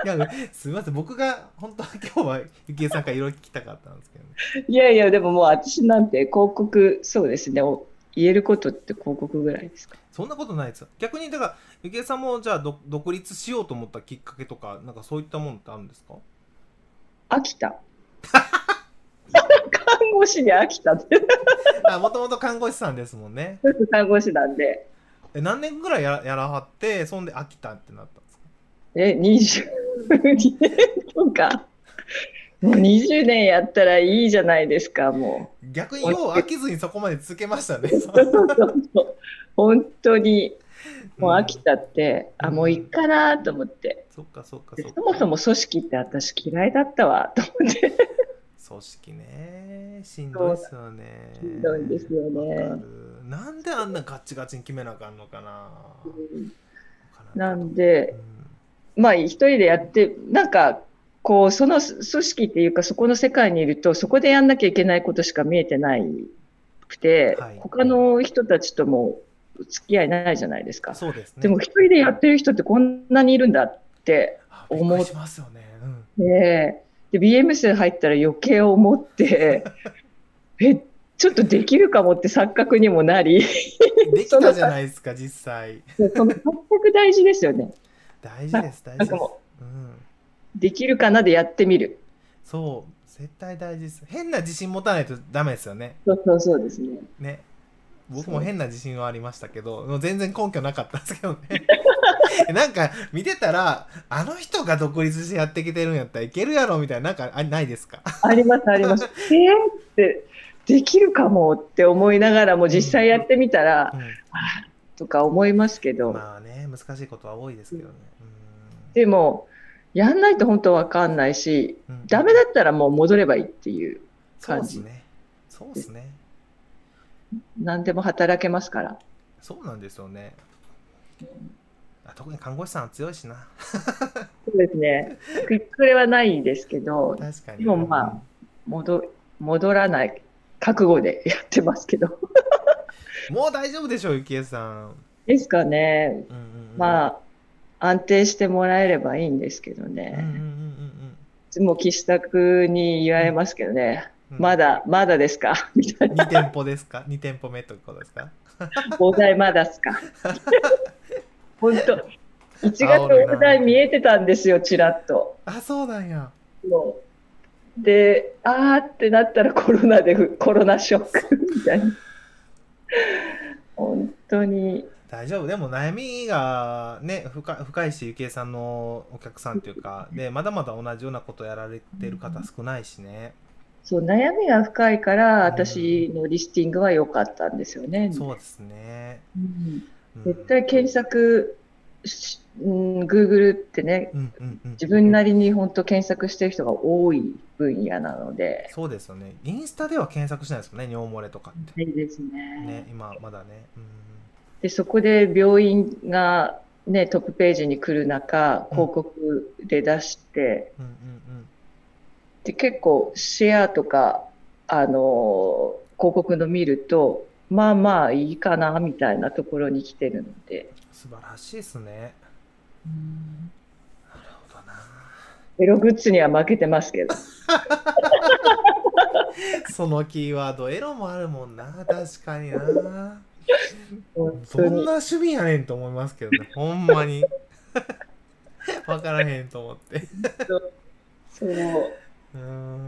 いやすみません。僕が本当は今日はゆきえさんからいろいろ聞きたかったんですけど、ね、いやいやでももう私なんて広告そうですね。言えることって広告ぐらいですか？そんなことないです逆にだからゆきえさんもじゃあ独立しようと思ったきっかけとかなんかそういったものってあるんですか？飽きた。看 護師に飽きたってもともと看護師さんですもんね看護師なんでえ何年ぐらいややらはってそんで飽きたってなったんですか？え22年とかもう20年やったらいいじゃないですか、もう。逆によう飽きずにそこまで続けましたね。本当に、もう飽きたって、うん、あ、もういっかなと思って。そっかそっかそっか。そもそも組織って私嫌いだったわ、と思って。組織ね、しんどいですよね。しんどいですよね。なんであんなガッチガチに決めなあかんのかな。うん、なんで、うん、まあ一人でやって、なんかこう、その組織っていうか、そこの世界にいると、そこでやんなきゃいけないことしか見えてないくて、はい、他の人たちとも付き合いないじゃないですか。そうですね。でも一人でやってる人ってこんなにいるんだって思って。ますよね。うん、で、BMS 入ったら余計思って、え、ちょっとできるかもって錯覚にもなり、できたじゃないですか、実際。その錯覚大事ですよね。大事です、大事です。うん。うできるかなでやってみる。そう、絶対大事です。変な自信持たないとダメですよね。そうそうそうですね。ね。僕も変な自信はありましたけど、もう全然根拠なかったんですけどね。なんか見てたら、あの人が独立してやってきてるんやったらいけるやろみたいな、なんかあないですか？あります、あります。えーって、できるかもって思いながらも実際やってみたら、うあーとか思いますけん、ど、まあね、難しいことは多いですけどね。でも、やんないと本当わかんないし、うんうんダメだったらもう戻ればいいっていう、そうですね。そうですね。何でも働けますから。そうなんですよね。あ特に看護師さんは強いしな。そうですね。クイックレはないですけど、確かに。でもまあ戻戻らない覚悟でやってますけど。もう大丈夫でしょう、ゆきえさん。ですかね。うんうんうん、まあ、安定してもらえればいいんですけどうんうんうんね。うんいつも岸田君に言われますけどね。うん、まだ、まだですか？みたいな。2店舗ですか ?2 店舗目ということですか？お題まだっすか？本当1月お題見えてたんですよ、ちらっと。あ、そうなんや。もうで、あーってなったらコロナでふ、コロナショックみたいな。本当に。大丈夫。でも悩みがね、深深いし、ゆきえさんのお客さんというか、で、まだまだ同じようなことやられてる方少ないしね。そう、悩みが深いから、私のリスティングは良かったんですよね。そうですね。うんうん絶対検索し、うん、Google ってね、うんうんうん、自分なりに本当検索してる人が多い分野なので、そうですよね。インスタでは検索しないですもんね、尿漏れとかって。いいですね。ね、今まだね。うんで、そこで病院がね、トップページに来る中、広告で出して、うんうんで、結構シェアとか、あのー広告の見ると、まあまあいいかな、みたいなところに来てるので、素晴らしいですね。なるほどな。エログッズには負けてますけど。そのキーワード、エロもあるもんな。確かにな。本ど当に。んな趣味やねんと思いますけどね。ほんまに。わからへんと思って。そう。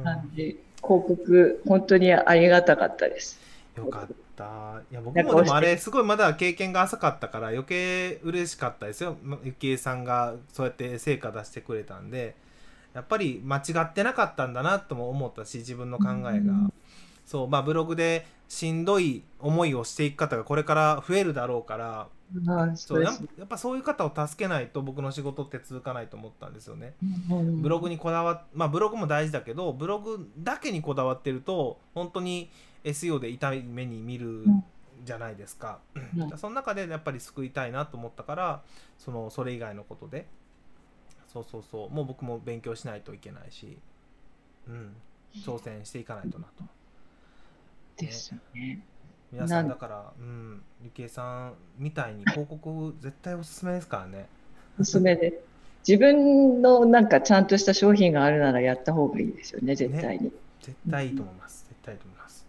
感じ。広告、本当にありがたかったです。よかった。いや、僕もでもあれ、すごいまだ経験が浅かったから、余計嬉しかったですよ。まゆきえさんがそうやって成果出してくれたんで、やっぱり間違ってなかったんだなとも思ったし、自分の考えが。うんそう、まあ、ブログでしんどい思いをしていく方がこれから増えるだろうから、あそそう。やっぱそういう方を助けないと僕の仕事って続かないと思ったんですよね。うんブログにこだわっまあブログも大事だけどブログだけにこだわってると本当に SEO で痛い目に見るんじゃないですか、うん。その中でやっぱり救いたいなと思ったからそのそれ以外のことで。そうそうそう。もう僕も勉強しないといけないし、うん、挑戦していかないとなとですよね。皆さなんんだからうんゆきえさんみたいに広告絶対おすすめですからねおすすめです。自分のなんかちゃんとした商品があるならやった方がいいですよね、絶対に。絶対いいと思います。絶対いいと思います。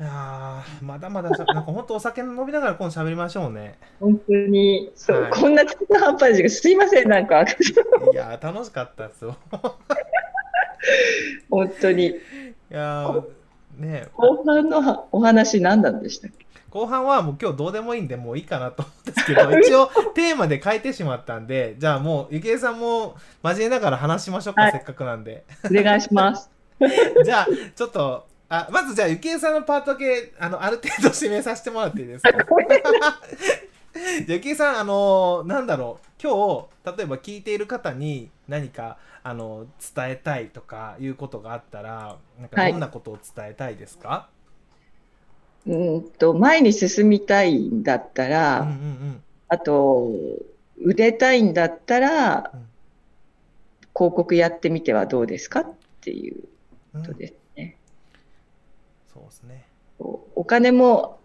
いやーまだまだ なんか本当お酒飲みながら今度喋りましょうね。本当に、そう、はいこんな中途半端ですすいません、なんか、いやー楽しかったですよ。本当に。いやーね後半のはお話何なんでしたっけ？後半はもう今日どうでもいいんでもういいかなと思うんですけど、一応テーマで変えてしまったんで、じゃあもうゆきえさんも交えながら話しましょうか、はい。せっかくなんで。お願いします。じゃあちょっと、あまずじゃあゆきえさんのパートだけあのある程度指名させてもらっていいですか？ゆきえさん、あのなんだろう、今日、例えば聞いている方に何か、あの伝えたいとかいうことがあったら、なんかはい。どんなことを伝えたいですか、うーんと、前に進みたいんだったら、うんうんうん。あと、売れたいんだったら、うん。広告やってみてはどうですかっていううんことですね。そうですね。おお金も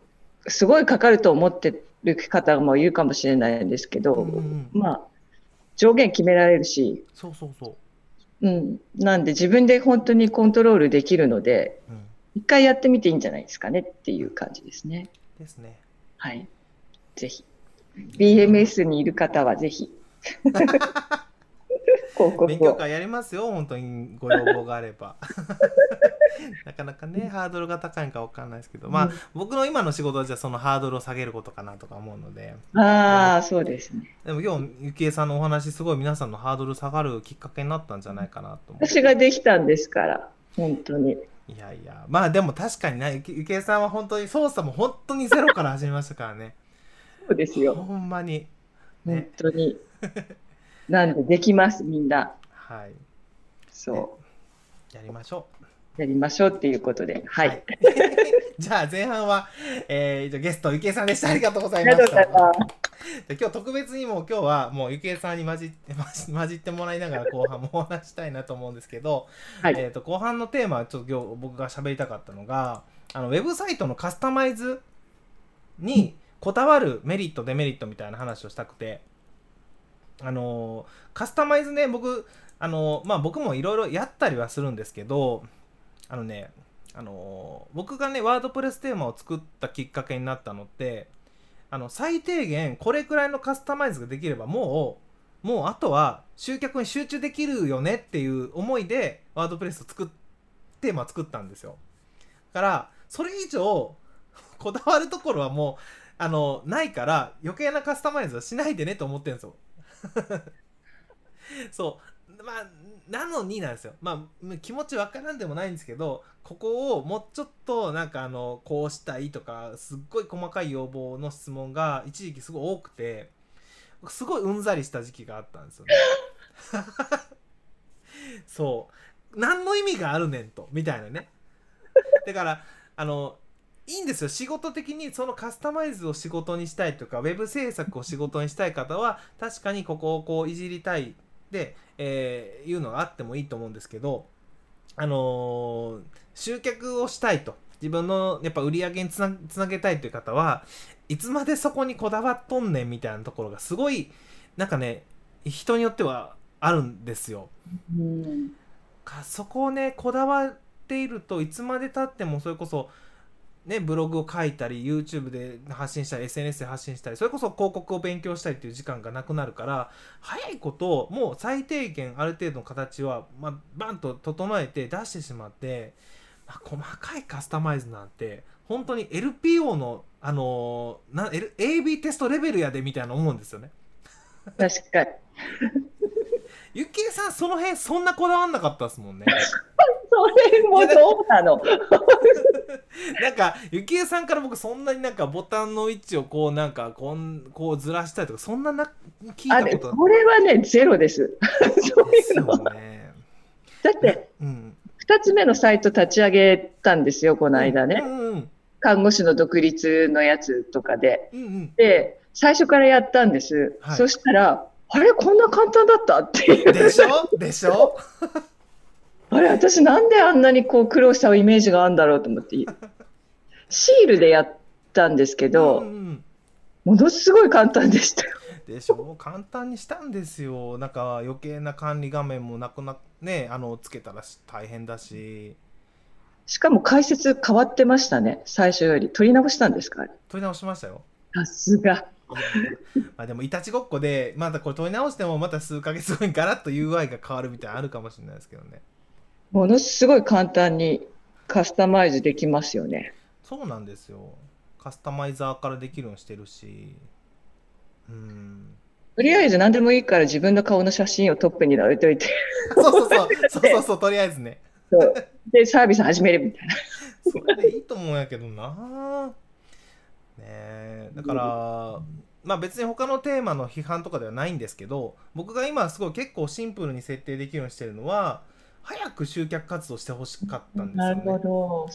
すごいかかると思ってる方もいるかもしれないんですけど、うんうんうんまあ、上限決められるし、そうそうそうん、なんで自分で本当にコントロールできるので、う。うん一回やってみていいんじゃないですかねっていう感じですね。ですね。はい。ぜひ。BMS にいる方はぜひ。広告勉強を。会やりますよ、本当にご要望があれば。なかなかね、ハードルが高いんかわかんないですけど、まあ、うん僕の今の仕事はじゃあそのハードルを下げることかなとか思うので、ああ、そうですね。でも今日、ゆきえさんのお話、すごい皆さんのハードル下がるきっかけになったんじゃないかなと。私ができたんですから、本当に。いやいや、まあでも確かにな、ゆきえさんは本当に操作も本当にゼロから始めましたからね。そうですよ。ほんまに。本ね。当に。なんでできます、みんな。はい。そう。やりましょう。やりましょうっていうことで。はい。じゃあ前半は、えー、ゲストゆきえさんでした。ありがとうございありがました。とうございます。で今日特別にもう今日はもうゆきえさんに混じって 混じってもらいながら後半もお話したいなと思うんですけど、はいえー、と後半のテーマはちょっと今日僕が喋りたかったのがあのウェブサイトのカスタマイズにこだわるメリットデメリットみたいな話をしたくてあのカスタマイズね僕あのまあ僕もいろいろやったりはするんですけどあのねあの僕がねワードプレステーマを作ったきっかけになったのってあの最低限これくらいのカスタマイズができればもうもうあとは集客に集中できるよねっていう思いでワードプレスを作っテーマ作ったんですよ。だからそれ以上こだわるところはもうあのないから余計なカスタマイズはしないでねと思ってるんですよ。そう。まあなのになんですよ。まあ気持ちわからんでもないんですけどここをもうちょっとなんかあのこうしたいとかすっごい細かい要望の質問が一時期すごい多くて僕すごいうんざりした時期があったんですよね。そう。何の意味があるねんとみたいなね。だからあのいいんですよ。仕事的にそのカスタマイズを仕事にしたいとかウェブ制作を仕事にしたい方は確かにここをこういじりたいで、えーいうのがあってもいいと思うんですけどあのー集客をしたいと自分のやっぱ売り上げにつなつなげたいという方はいつまでそこにこだわっとんねんみたいなところがすごいなんかね人によってはあるんですよ。うんかそこをねこだわっているといつまでたってもそれこそねブログを書いたり YouTube で発信したり SNS で発信したりそれこそ広告を勉強したりっていう時間がなくなるから早いこともう最低限ある程度の形は、まあ、バンと整えて出してしまって、まあ、細かいカスタマイズなんて本当に LPO のあのーな AB テストレベルやでみたいな思うんですよね。確かに。ゆきえさんその辺そんなこだわんなかったですもんね。それもそうなの？なんか、ゆきえさんから僕そんなになんかボタンの位置をこうなんかこんこうずらしたりとかそんなな聞いたことこれはね、ゼロです。そういうのは。ね。だって、うん。二つ目のサイト立ち上げたんですよ、この間うね。んうん看護師の独立のやつとかで。うんうん。で、最初からやったんです。はいそしたら、あれ、こんな簡単だった？っていう。でしょ？でしょ？あれ、私なんであんなにこう苦労したイメージがあるんだろうと思って。シールでやったんですけど、うんうんものすごい簡単でしたよ。でしょ？簡単にしたんですよ。なんか余計な管理画面もなくなねあのつけたらし大変だししかも解説変わってましたね、最初より。取り直したんですか取り直しましたよ。さすが。まあでもいたちごっこでまたこれ取り直してもまた数ヶ月後にガラッと UI が変わるみたいなのあるかもしれないですけどね。ものすごい簡単にカスタマイズできますよね。そうなんですよ。カスタマイザーからできるようにしてるし。うん。とりあえず何でもいいから自分の顔の写真をトップに置いといて、そうそうそう。そうそうそう、とりあえずね。そうで、サービス始めるみたいな。それでいいと思うんやけどな。ねえ。だから、まあ別に他のテーマの批判とかではないんですけど、僕が今すごい結構シンプルに設定できるようにしてるのは、早く集客活動してほしかったんですよね。ど。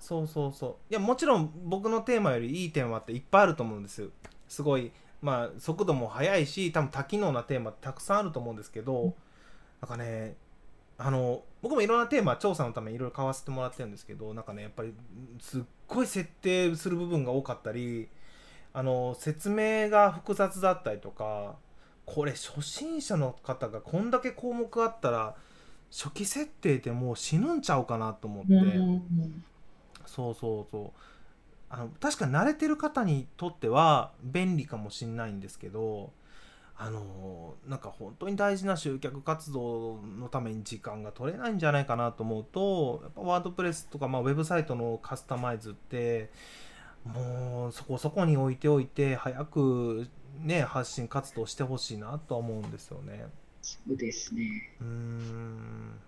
そうそうそういやもちろん僕のテーマよりいいテーマっていっぱいあると思うんですすごいまあ速度も速いし多分多機能なテーマたくさんあると思うんですけどなんかねあの僕もいろんなテーマ調査のためにいろいろ買わせてもらってるんですけどなんかねやっぱりすっごい設定する部分が多かったりあの説明が複雑だったりとかこれ初心者の方がこんだけ項目あったら初期設定でもう死ぬんちゃうかなと思って。そうそうそうあの確かに慣れてる方にとっては便利かもしんないんですけどあのなんか本当に大事な集客活動のために時間が取れないんじゃないかなと思うとやっぱワードプレスとか、まあ、ウェブサイトのカスタマイズってもうそこそこに置いておいて早くね発信活動してほしいなとは思うんですよね。そうですね。うーん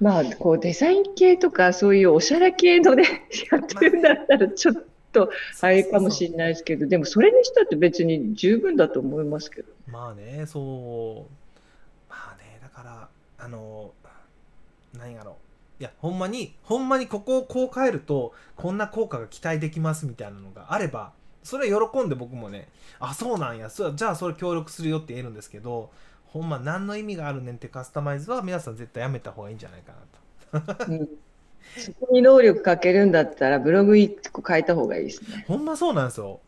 まあ、こうデザイン系とかそういうおしゃれ系ので やってるんだったらちょっとあれかもしれないですけど、でもそれにしたって別に十分だと思いますけど。まあねそうまあねだからあの何やろいやほんまにほんまにここをこう変えるとこんな効果が期待できますみたいなのがあればそれは喜んで僕もねあそうなんやそじゃあそれ協力するよって言えるんですけどほんま何の意味があるねんってカスタマイズは皆さん絶対やめた方がいいんじゃないかなと。うん。そこに能力かけるんだったらブログ1個変えた方がいいですね。ほんまそうなんですよ。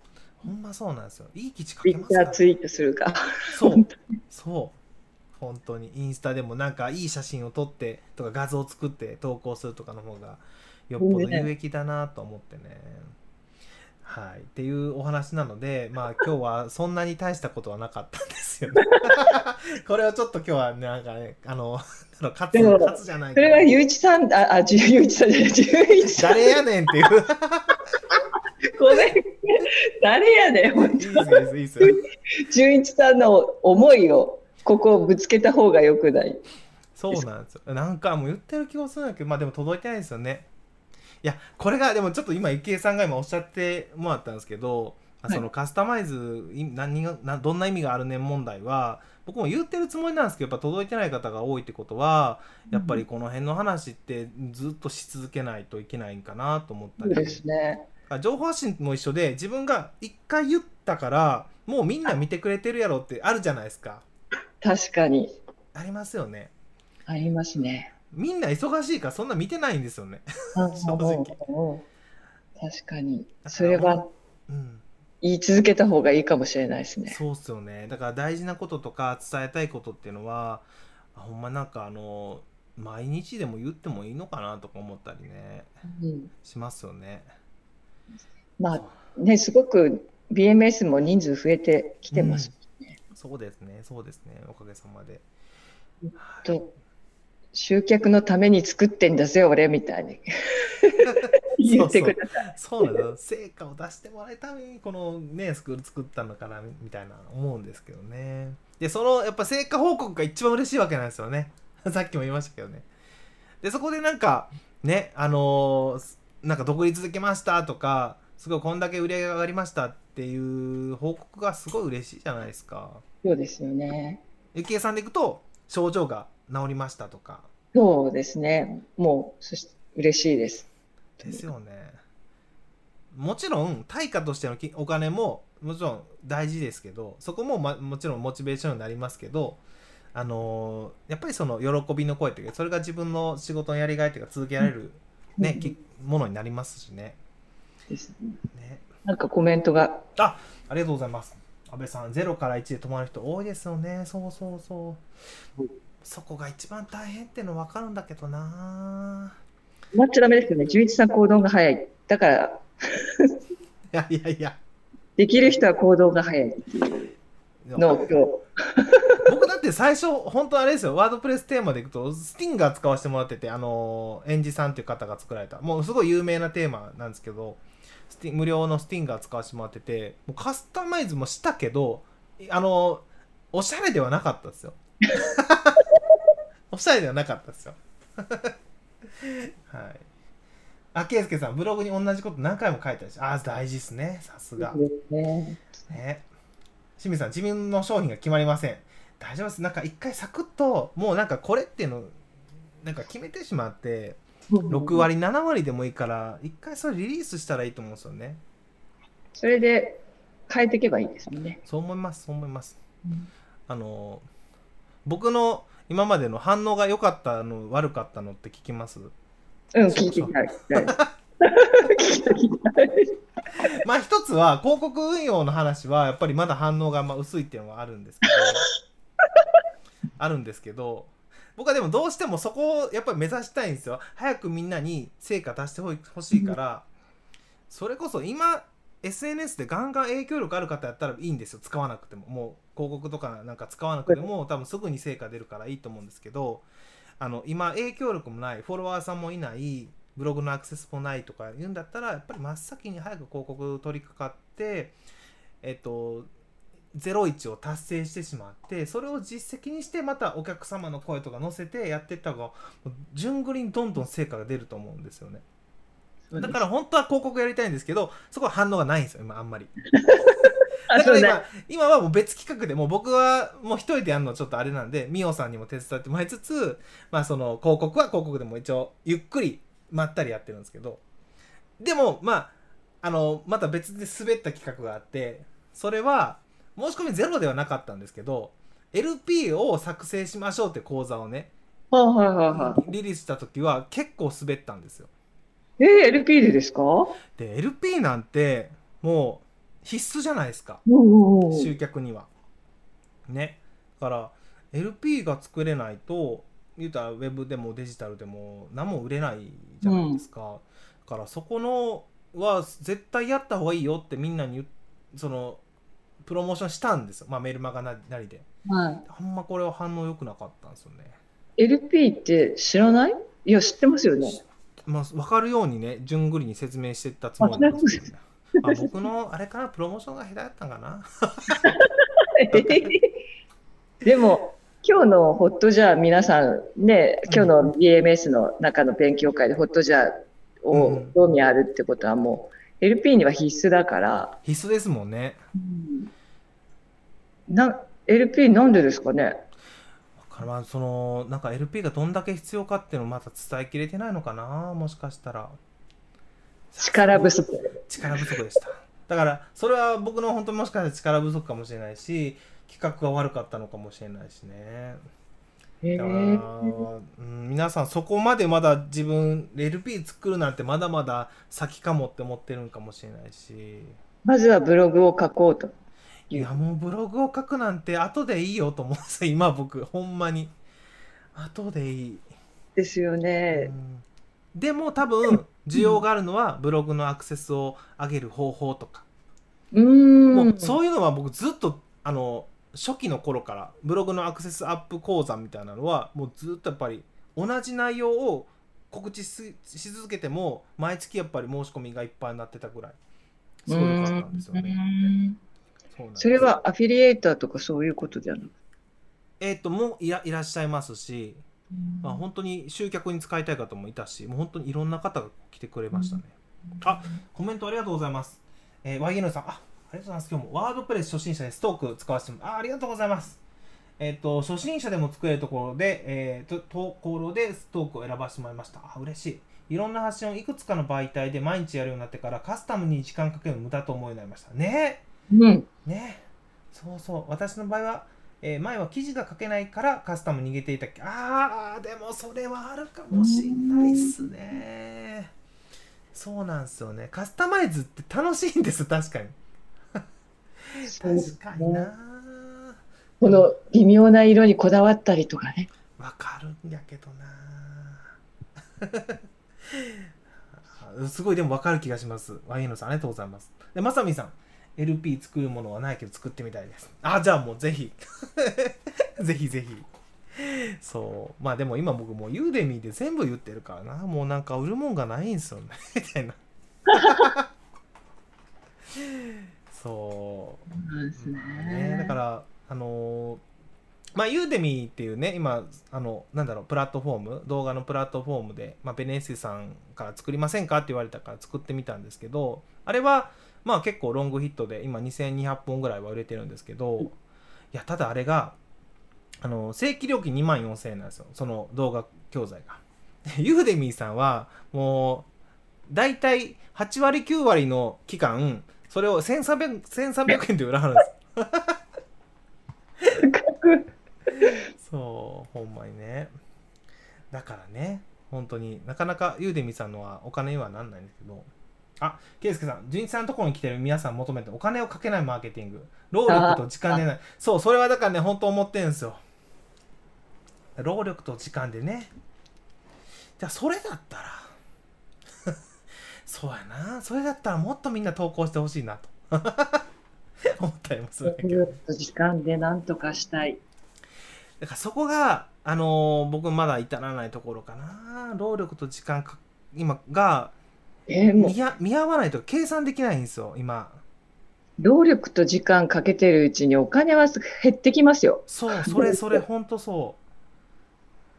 ほんまそうなんですよ。いい基地かツイッけますかツイートするか。そう。そう本当にインスタでもなんかいい写真を撮ってとか画像を作って投稿するとかの方がよっぽど有益だなと思ってね。はい、っていうお話なのでまあ今日はそんなに大したことはなかったんですよね。これをちょっと今日はねなんかねあの 勝つ勝つじゃないそれはゆういちさん、あ、あ、じゅゆういちさんじゃない、じゅういちさん。誰やねんっていうごめん。誰やねん、本いいですよいいですよいいですよじゅういちさんの思いを、ここをぶつけた方がよくない？そうなんですよ。なんかもう言ってる気がするんだけど、まあでも届いてないですよね。いや、これがでもちょっと今、池江さんが今おっしゃってもらったんですけど、はいそのカスタマイズ、い何がなどんな意味があるねん問題は、僕も言ってるつもりなんですけど、やっぱ届いてない方が多いってことは、やっぱりこの辺の話ってずっとし続けないといけないんかなと思ったり。ね。あ情報発信も一緒で、自分が一回言ったから、もうみんな見てくれてるやろってあるじゃないですか。確かに。ありますよね。ありますね。みんな忙しいからそんな見てないんですよね。正直うん確かに。それはうん、言い続けた方がいいかもしれないですね。そうっすよね。だから大事なこととか伝えたいことっていうのは、あほんまなんかあの、毎日でも言ってもいいのかなとか思ったりね、うん、しますよね。まあね、すごく BMS も人数増えてきてます。そうですね、そうですね、おかげさまで。はいと集客のために作ってんだぜ、俺みたいに 言ってください。そうなんだよ。成果を出してもらうために、このね、スクール作ったのかな、みたいな思うんですけどね。で、その、やっぱ成果報告が一番嬉しいわけなんですよね。さっきも言いましたけどね。で、そこでなんか、ね、あのーなんか独立できましたとか、すごいこんだけ売り上げが上がりましたっていう報告がすごい嬉しいじゃないですか。そうですよね。ゆきえさんでいくと、症状が治りましたとか。そうですね。もう、そして嬉しいです。ですよね。もちろん対価としてのきお金ももちろん大事ですけどそこも、ま、もちろんモチベーションになりますけど、あのーやっぱりその喜びの声というかそれが自分の仕事のやりがいというか続けられる、ねうんきものになりますしねですねなんかコメントが、あありがとうございます安倍さん0から1で止まる人多いですよね。そうそうそう、うん。そこが一番大変っていうの分かるんだけどな。止まっちゃダメですよね。11さん行動が早い。だから、いやいやいや。できる人は行動が早い。っていうのを今日。僕だって最初本当あれですよ。ワードプレステーマでいくとスティンガー使わせてもらっててあのエンジさんっていう方が作られた。もうすごい有名なテーマなんですけど無料のスティンガー使わせてもらっててもうカスタマイズもしたけどあのおしゃれではなかったですよ。おしゃれではなかったですよ。はい。あけいすけさんブログに同じこと何回も書いたしああ大事ですね。さすが。ね。ね。清水さん自分の商品が決まりません。大丈夫です。なんか一回サクッともうなんかこれっていうのなんか決めてしまって6割7割でもいいから一回それリリースしたらいいと思うんですよね。それで変えていけばいいですもんね。そう思いますそう思います。あの僕の今までの反応が良かったの悪かったのって聞きます？うん、聞き たい。まあ一つは広告運用の話はやっぱりまだ反応がまあ薄いっていうのはあるんですけど。あるんですけど僕はでもどうしてもそこをやっぱり目指したいんですよ。早くみんなに成果出してほしいから。それこそ今 SNS でガンガン影響力ある方やったらいいんですよ。使わなくても。もう広告とかなんか使わなくても多分すぐに成果出るからいいと思うんですけど。あの今影響力もない。フォロワーさんもいない。ブログのアクセスもないとか言うんだったらやっぱり真っ先に早く広告取り掛かってえっと01を達成してしまってそれを実績にしてまたお客様の声とか載せてやっていった方が順繰りにどんどん成果が出ると思うんですよね。だから本当は広告やりたいんですけどそこは反応がないんですよ今あんまり。だから今今はもう別企画でもう僕はもう一人でやるのちょっとあれなんでミオさんにも手伝ってもらいつつまあその広告は広告でも一応ゆっくりまったりやってるんですけど。でもまああのまた別で滑った企画があってそれは申し込みゼロではなかったんですけど LP を作成しましょうって講座をね、はいはいはいはい、リリースした時は結構滑ったんですよ。えー、LP でですか？で LP なんてもう必須じゃないですか、集客には。ね。だから LP が作れないと言うたらウェブでもデジタルでも何も売れないじゃないですか、うん、だからそこのは絶対やった方がいいよってみんなにそのプロモーションしたんですよ、まあ、メルマガなりで、はい、あんまこれは反応良くなかったんですよね。LP って知らない？いや知ってますよね。まあ、分かるようにね順繰りに説明してったつもりなんですけど、ね、あ僕のあれからプロモーションが下手だったんかな？でも今日のホットジャー皆さんね今日の BMS の中の勉強会でホットジャーを興味あるってことはもう LP には必須だから。必須ですもんね、うん、な LP なんでですかね？まあそのなんか LP がどんだけ必要かっていうのをまた伝えきれてないのかな？もしかしたら。力不足。力不足でした。だからそれは僕の本当にもしかしたら力不足かもしれないし企画が悪かったのかもしれないしねだから、うん、皆さんそこまでまだ自分 LP 作るなんてまだまだ先かもって思ってるんかもしれないし。まずはブログを書こうと。いやもうブログを書くなんて後でいいよと思う。んですよ今僕ほんまに。後でいい。ですよね、うん、でも多分需要があるのはブログのアクセスを上げる方法とか。うん。もうそういうのは僕ずっとあの初期の頃からブログのアクセスアップ講座みたいなのはもうずっとやっぱり同じ内容を告知し続けても毎月やっぱり申し込みがいっぱいになってたぐらいすごい良かったんですよね。それはアフィリエイターとかそういうことじゃなくえっ、ともういらいらっしゃいますし、まあ、本当に集客に使いたい方もいたしもう本当にいろんな方が来てくれましたね、あコメントありがとうございます、えー、YN さん。あありがとうございます。今日もワードプレス初心者でストーク使わせてもあありがとうございますえっ、ー、と初心者でも作れるところで、えー、とところでストークを選ばせてもらいました。あ嬉しい。いろんな発信をいくつかの媒体で毎日やるようになってからカスタムに時間かけるの無駄と思いになりました。ね。うん、ね。そうそう。私の場合は、えー、前は記事が書けないからカスタム逃げていたっけああでもそれはあるかもしんないっすね。そうなんですよね。カスタマイズって楽しいんです確かに確かになこの微妙な色にこだわったりとかねわかるんやけどな すごいでもわかる気がしますワインのさんありがとうございますでまさみさん LP 作るものはないけど作ってみたいです。あ、じゃあもうぜひ。ぜひぜひ。そう。まあでも今僕もうユーデミーで全部言ってるからな。もうなんか売るもんがないんすよね。みたいな。そう。ですね、ね、だから、あのー、まあ、ユーデミーっていうね、今、あの、なんだろう、プラットフォーム、動画のプラットフォームで、まあ、ベネッセさんから作りませんかって言われたから作ってみたんですけど、あれは、まあ結構ロングヒットで今2200本ぐらいは売れてるんですけど、いや、ただあれが、あの、正規料金2万4000円なんですよ。その動画教材が。ユーデミーさんは、もう、大体8割9割の期間、それを 1300, 1300円で売らはるんです。そう、ほんまにね。だからね、本当になかなかユーデミーさんのはお金にはなんないんですけど、あ、ケイスケさん、純一さんのところに来てる皆さん求めてお金をかけないマーケティング。労力と時間でない。そう、それはだからね、本当思ってるんですよ。労力と時間でね。じゃあ、それだったらそうやな。それだったらもっとみんな投稿してほしいなと。思ったりもするんだけど。時間で何とかしたい。だからそこが、あのー僕まだ至らないところかな。労力と時間か今がえーもう。見合わないと計算できないんですよ今。労力と時間かけてるうちにお金は減ってきますよ。そうそれそれほんとそ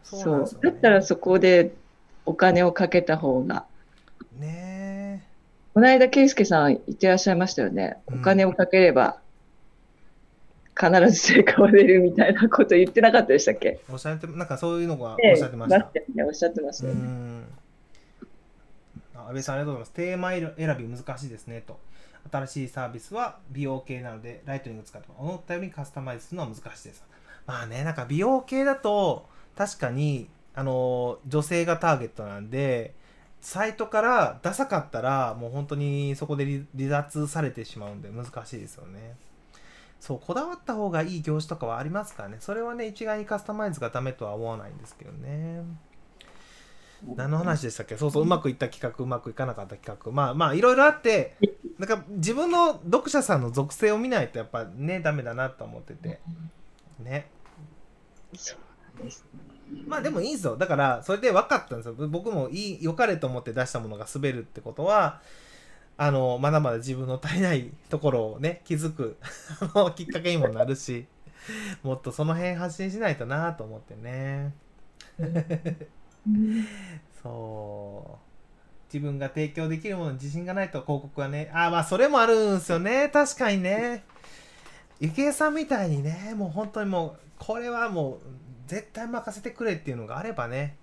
う。そうね、だったらそこでお金をかけた方が。ねこの間、圭介さん言ってらっしゃいましたよね。うん。お金をかければ必ず成果は出るみたいなこと言ってなかったでしたっけ？えおっしゃってなんかそういうのがおっねしゃってました、よねおっしゃってましうたよね。安倍さんありがとうございます。テーマ選び難しいですねと。新しいサービスは美容系なのでライトニング使っても思ったよりカスタマイズするのは難しいです。まあねなんか美容系だと確かにあの女性がターゲットなんでサイトからダサかったらもう本当にそこで離離脱されてしまうんで難しいですよね。そうこだわった方がいい業種とかはありますからね。それはね一概にカスタマイズがダメとは思わないんですけどね。何の話でしたっけ？そうそううまくいった企画うまくいかなかった企画。まあまあいろいろあってなんか自分の読者さんの属性を見ないとやっぱねダメだなと思ってて。ね。そうなんですね。まあでもいいんですよだからそれで分かったんですよ。僕もいい良かれと思って出したものが滑るってことはあのまだまだ自分の足りないところをね気づく きっかけにもなるしもっとその辺発信しないとなと思ってね。そう。自分が提供できるものに自信がないと広告はねああまあそれもあるんですよね。確かにね。ゆきえさんみたいにねもう本当にもうこれはもう絶対任せてくれっていうのがあればね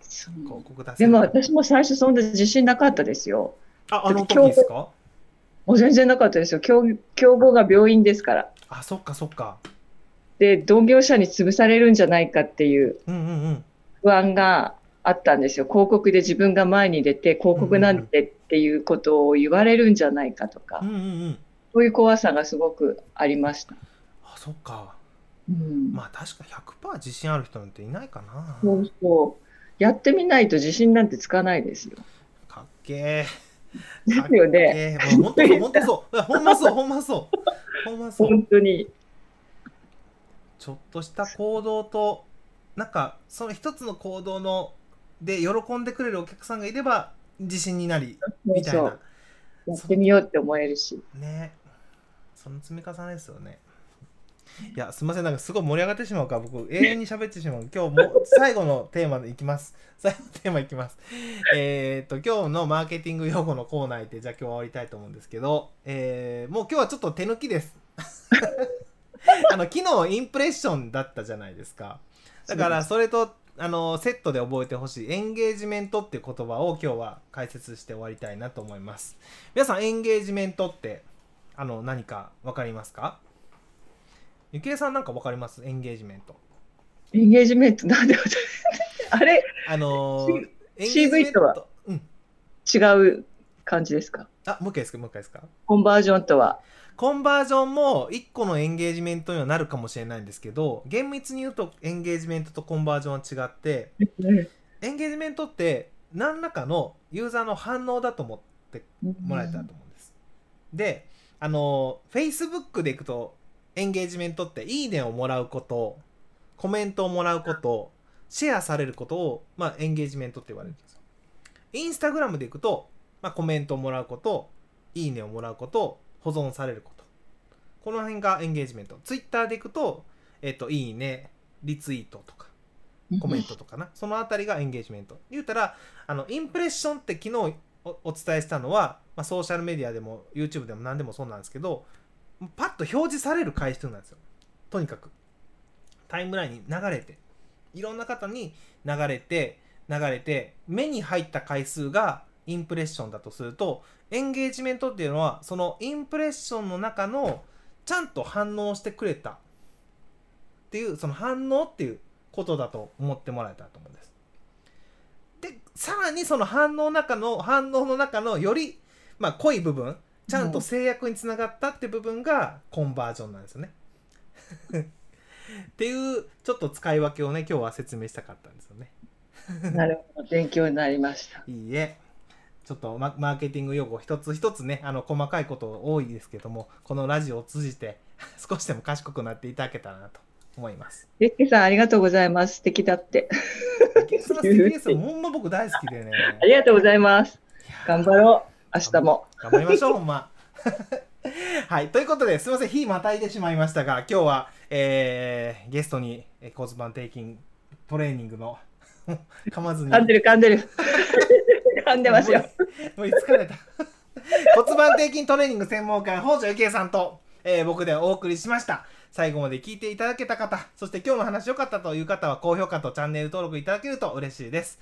広告出せるでも私も最初そんな自信なかったですよ。ああの時ですか？もう全然なかったですよ。競競合が病院ですから。あそっかそっかで、同業者に潰されるんじゃないかっていう不安があったんですよ。広告で自分が前に出て、広告なんてっていうことを言われるんじゃないかとか、うんうんうんそういう怖さがすごくありました。あそっかうん。まあ確か100%自信ある人なんていないかな。そうそう。やってみないと自信なんてつかないですよ。かっけえですよね。本当そう本当そう。ほんまそうほんまそう。ほんまそう。本当に。ちょっとした行動となんかその一つの行動ので喜んでくれるお客さんがいれば自信になりみたいな。やってみようって思えるし。ね。その積み重ねですよねいやすみません。なんかすごい盛り上がってしまうから僕永遠に喋ってしまう。今日もう最後のテーマでいきます。最後のテーマいきます。えーっと今日のマーケティング用語のコーナーでじゃあ今日は終わりたいと思うんですけど、えーもう今日はちょっと手抜きです。あの昨日インプレッションだったじゃないですか。だからそれとあのセットで覚えてほしい。エンゲージメントっていう言葉を今日は解説して終わりたいなと思います。皆さんエンゲージメントってあの何か分かりますか？ゆきえさんなんか分かります？エンゲージメント。エンゲージメント、なんで あれ？あのー CV とは？うん。違う感じですか？あもう一回ですか？もう一回ですか？コンバージョンとは？コンバージョンも1個のエンゲージメントにはなるかもしれないんですけど厳密に言うとエンゲージメントとコンバージョンは違ってエンゲージメントって何らかのユーザーの反応だと思ってもらえたらと思うんです。で、あの、Facebook でいくと、エンゲージメントって、いいねをもらうこと、コメントをもらうこと、シェアされることを、まあ、エンゲージメントって言われるんですよ。インスタグラムでいくと、まあ、コメントをもらうこと、いいねをもらうこと、保存されること。この辺がエンゲージメント。Twitter でいくと、えっ、と、いいね、リツイートとか、コメントとかな、そのあたりがエンゲージメント。言うたら、あの、インプレッションって昨日おお伝えしたのは、まあ、ソーシャルメディアでも YouTube でも何でもそうなんですけど、パッと表示される回数なんですよ。とにかく。タイムラインに流れて、いろんな方に流れて、流れて、目に入った回数がインプレッションだとすると、エンゲージメントっていうのは、そのインプレッションの中の、ちゃんと反応してくれたっていう、その反応っていうことだと思ってもらえたと思うんです。で、さらにその反応の中の、反応の中のより、まあ、濃い部分、ちゃんと制約につながったって部分がコンバージョンなんですよね。っていう、ちょっと使い分けをね、今日は説明したかったんですよね。なるほど、勉強になりました。いいえ。ちょっとママーケティング用語一つ一つね、あの、細かいこと多いですけども、このラジオを通じて 少しでも賢くなっていただけたらなと思います。ゆっけさん、ありがとうございます。素敵だって。池さん素敵ですよ。ほんま僕大好きでね。ありがとうございます。頑張ろう。明日も。頑張りましょう、ほんま。はい。ということで、すみません、日またいでしまいましたが、今日は、えー、ゲストに、えー骨盤底筋トレーニングの、噛まずに。噛んでる噛んでる。噛んでますよ。もう疲れた。骨盤底筋トレーニング専門家、北条幸恵さんと、えー僕でお送りしました。最後まで聞いていただけた方、そして今日の話良かったという方は、高評価とチャンネル登録いただけると嬉しいです。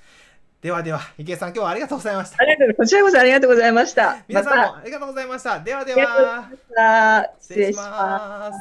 ではでは、池江さん、今日はありがとうございましたあ。りがとうこちらこそありがとうございました。皆さんまもありがとうございました。ではでは、た。失失礼し。ます。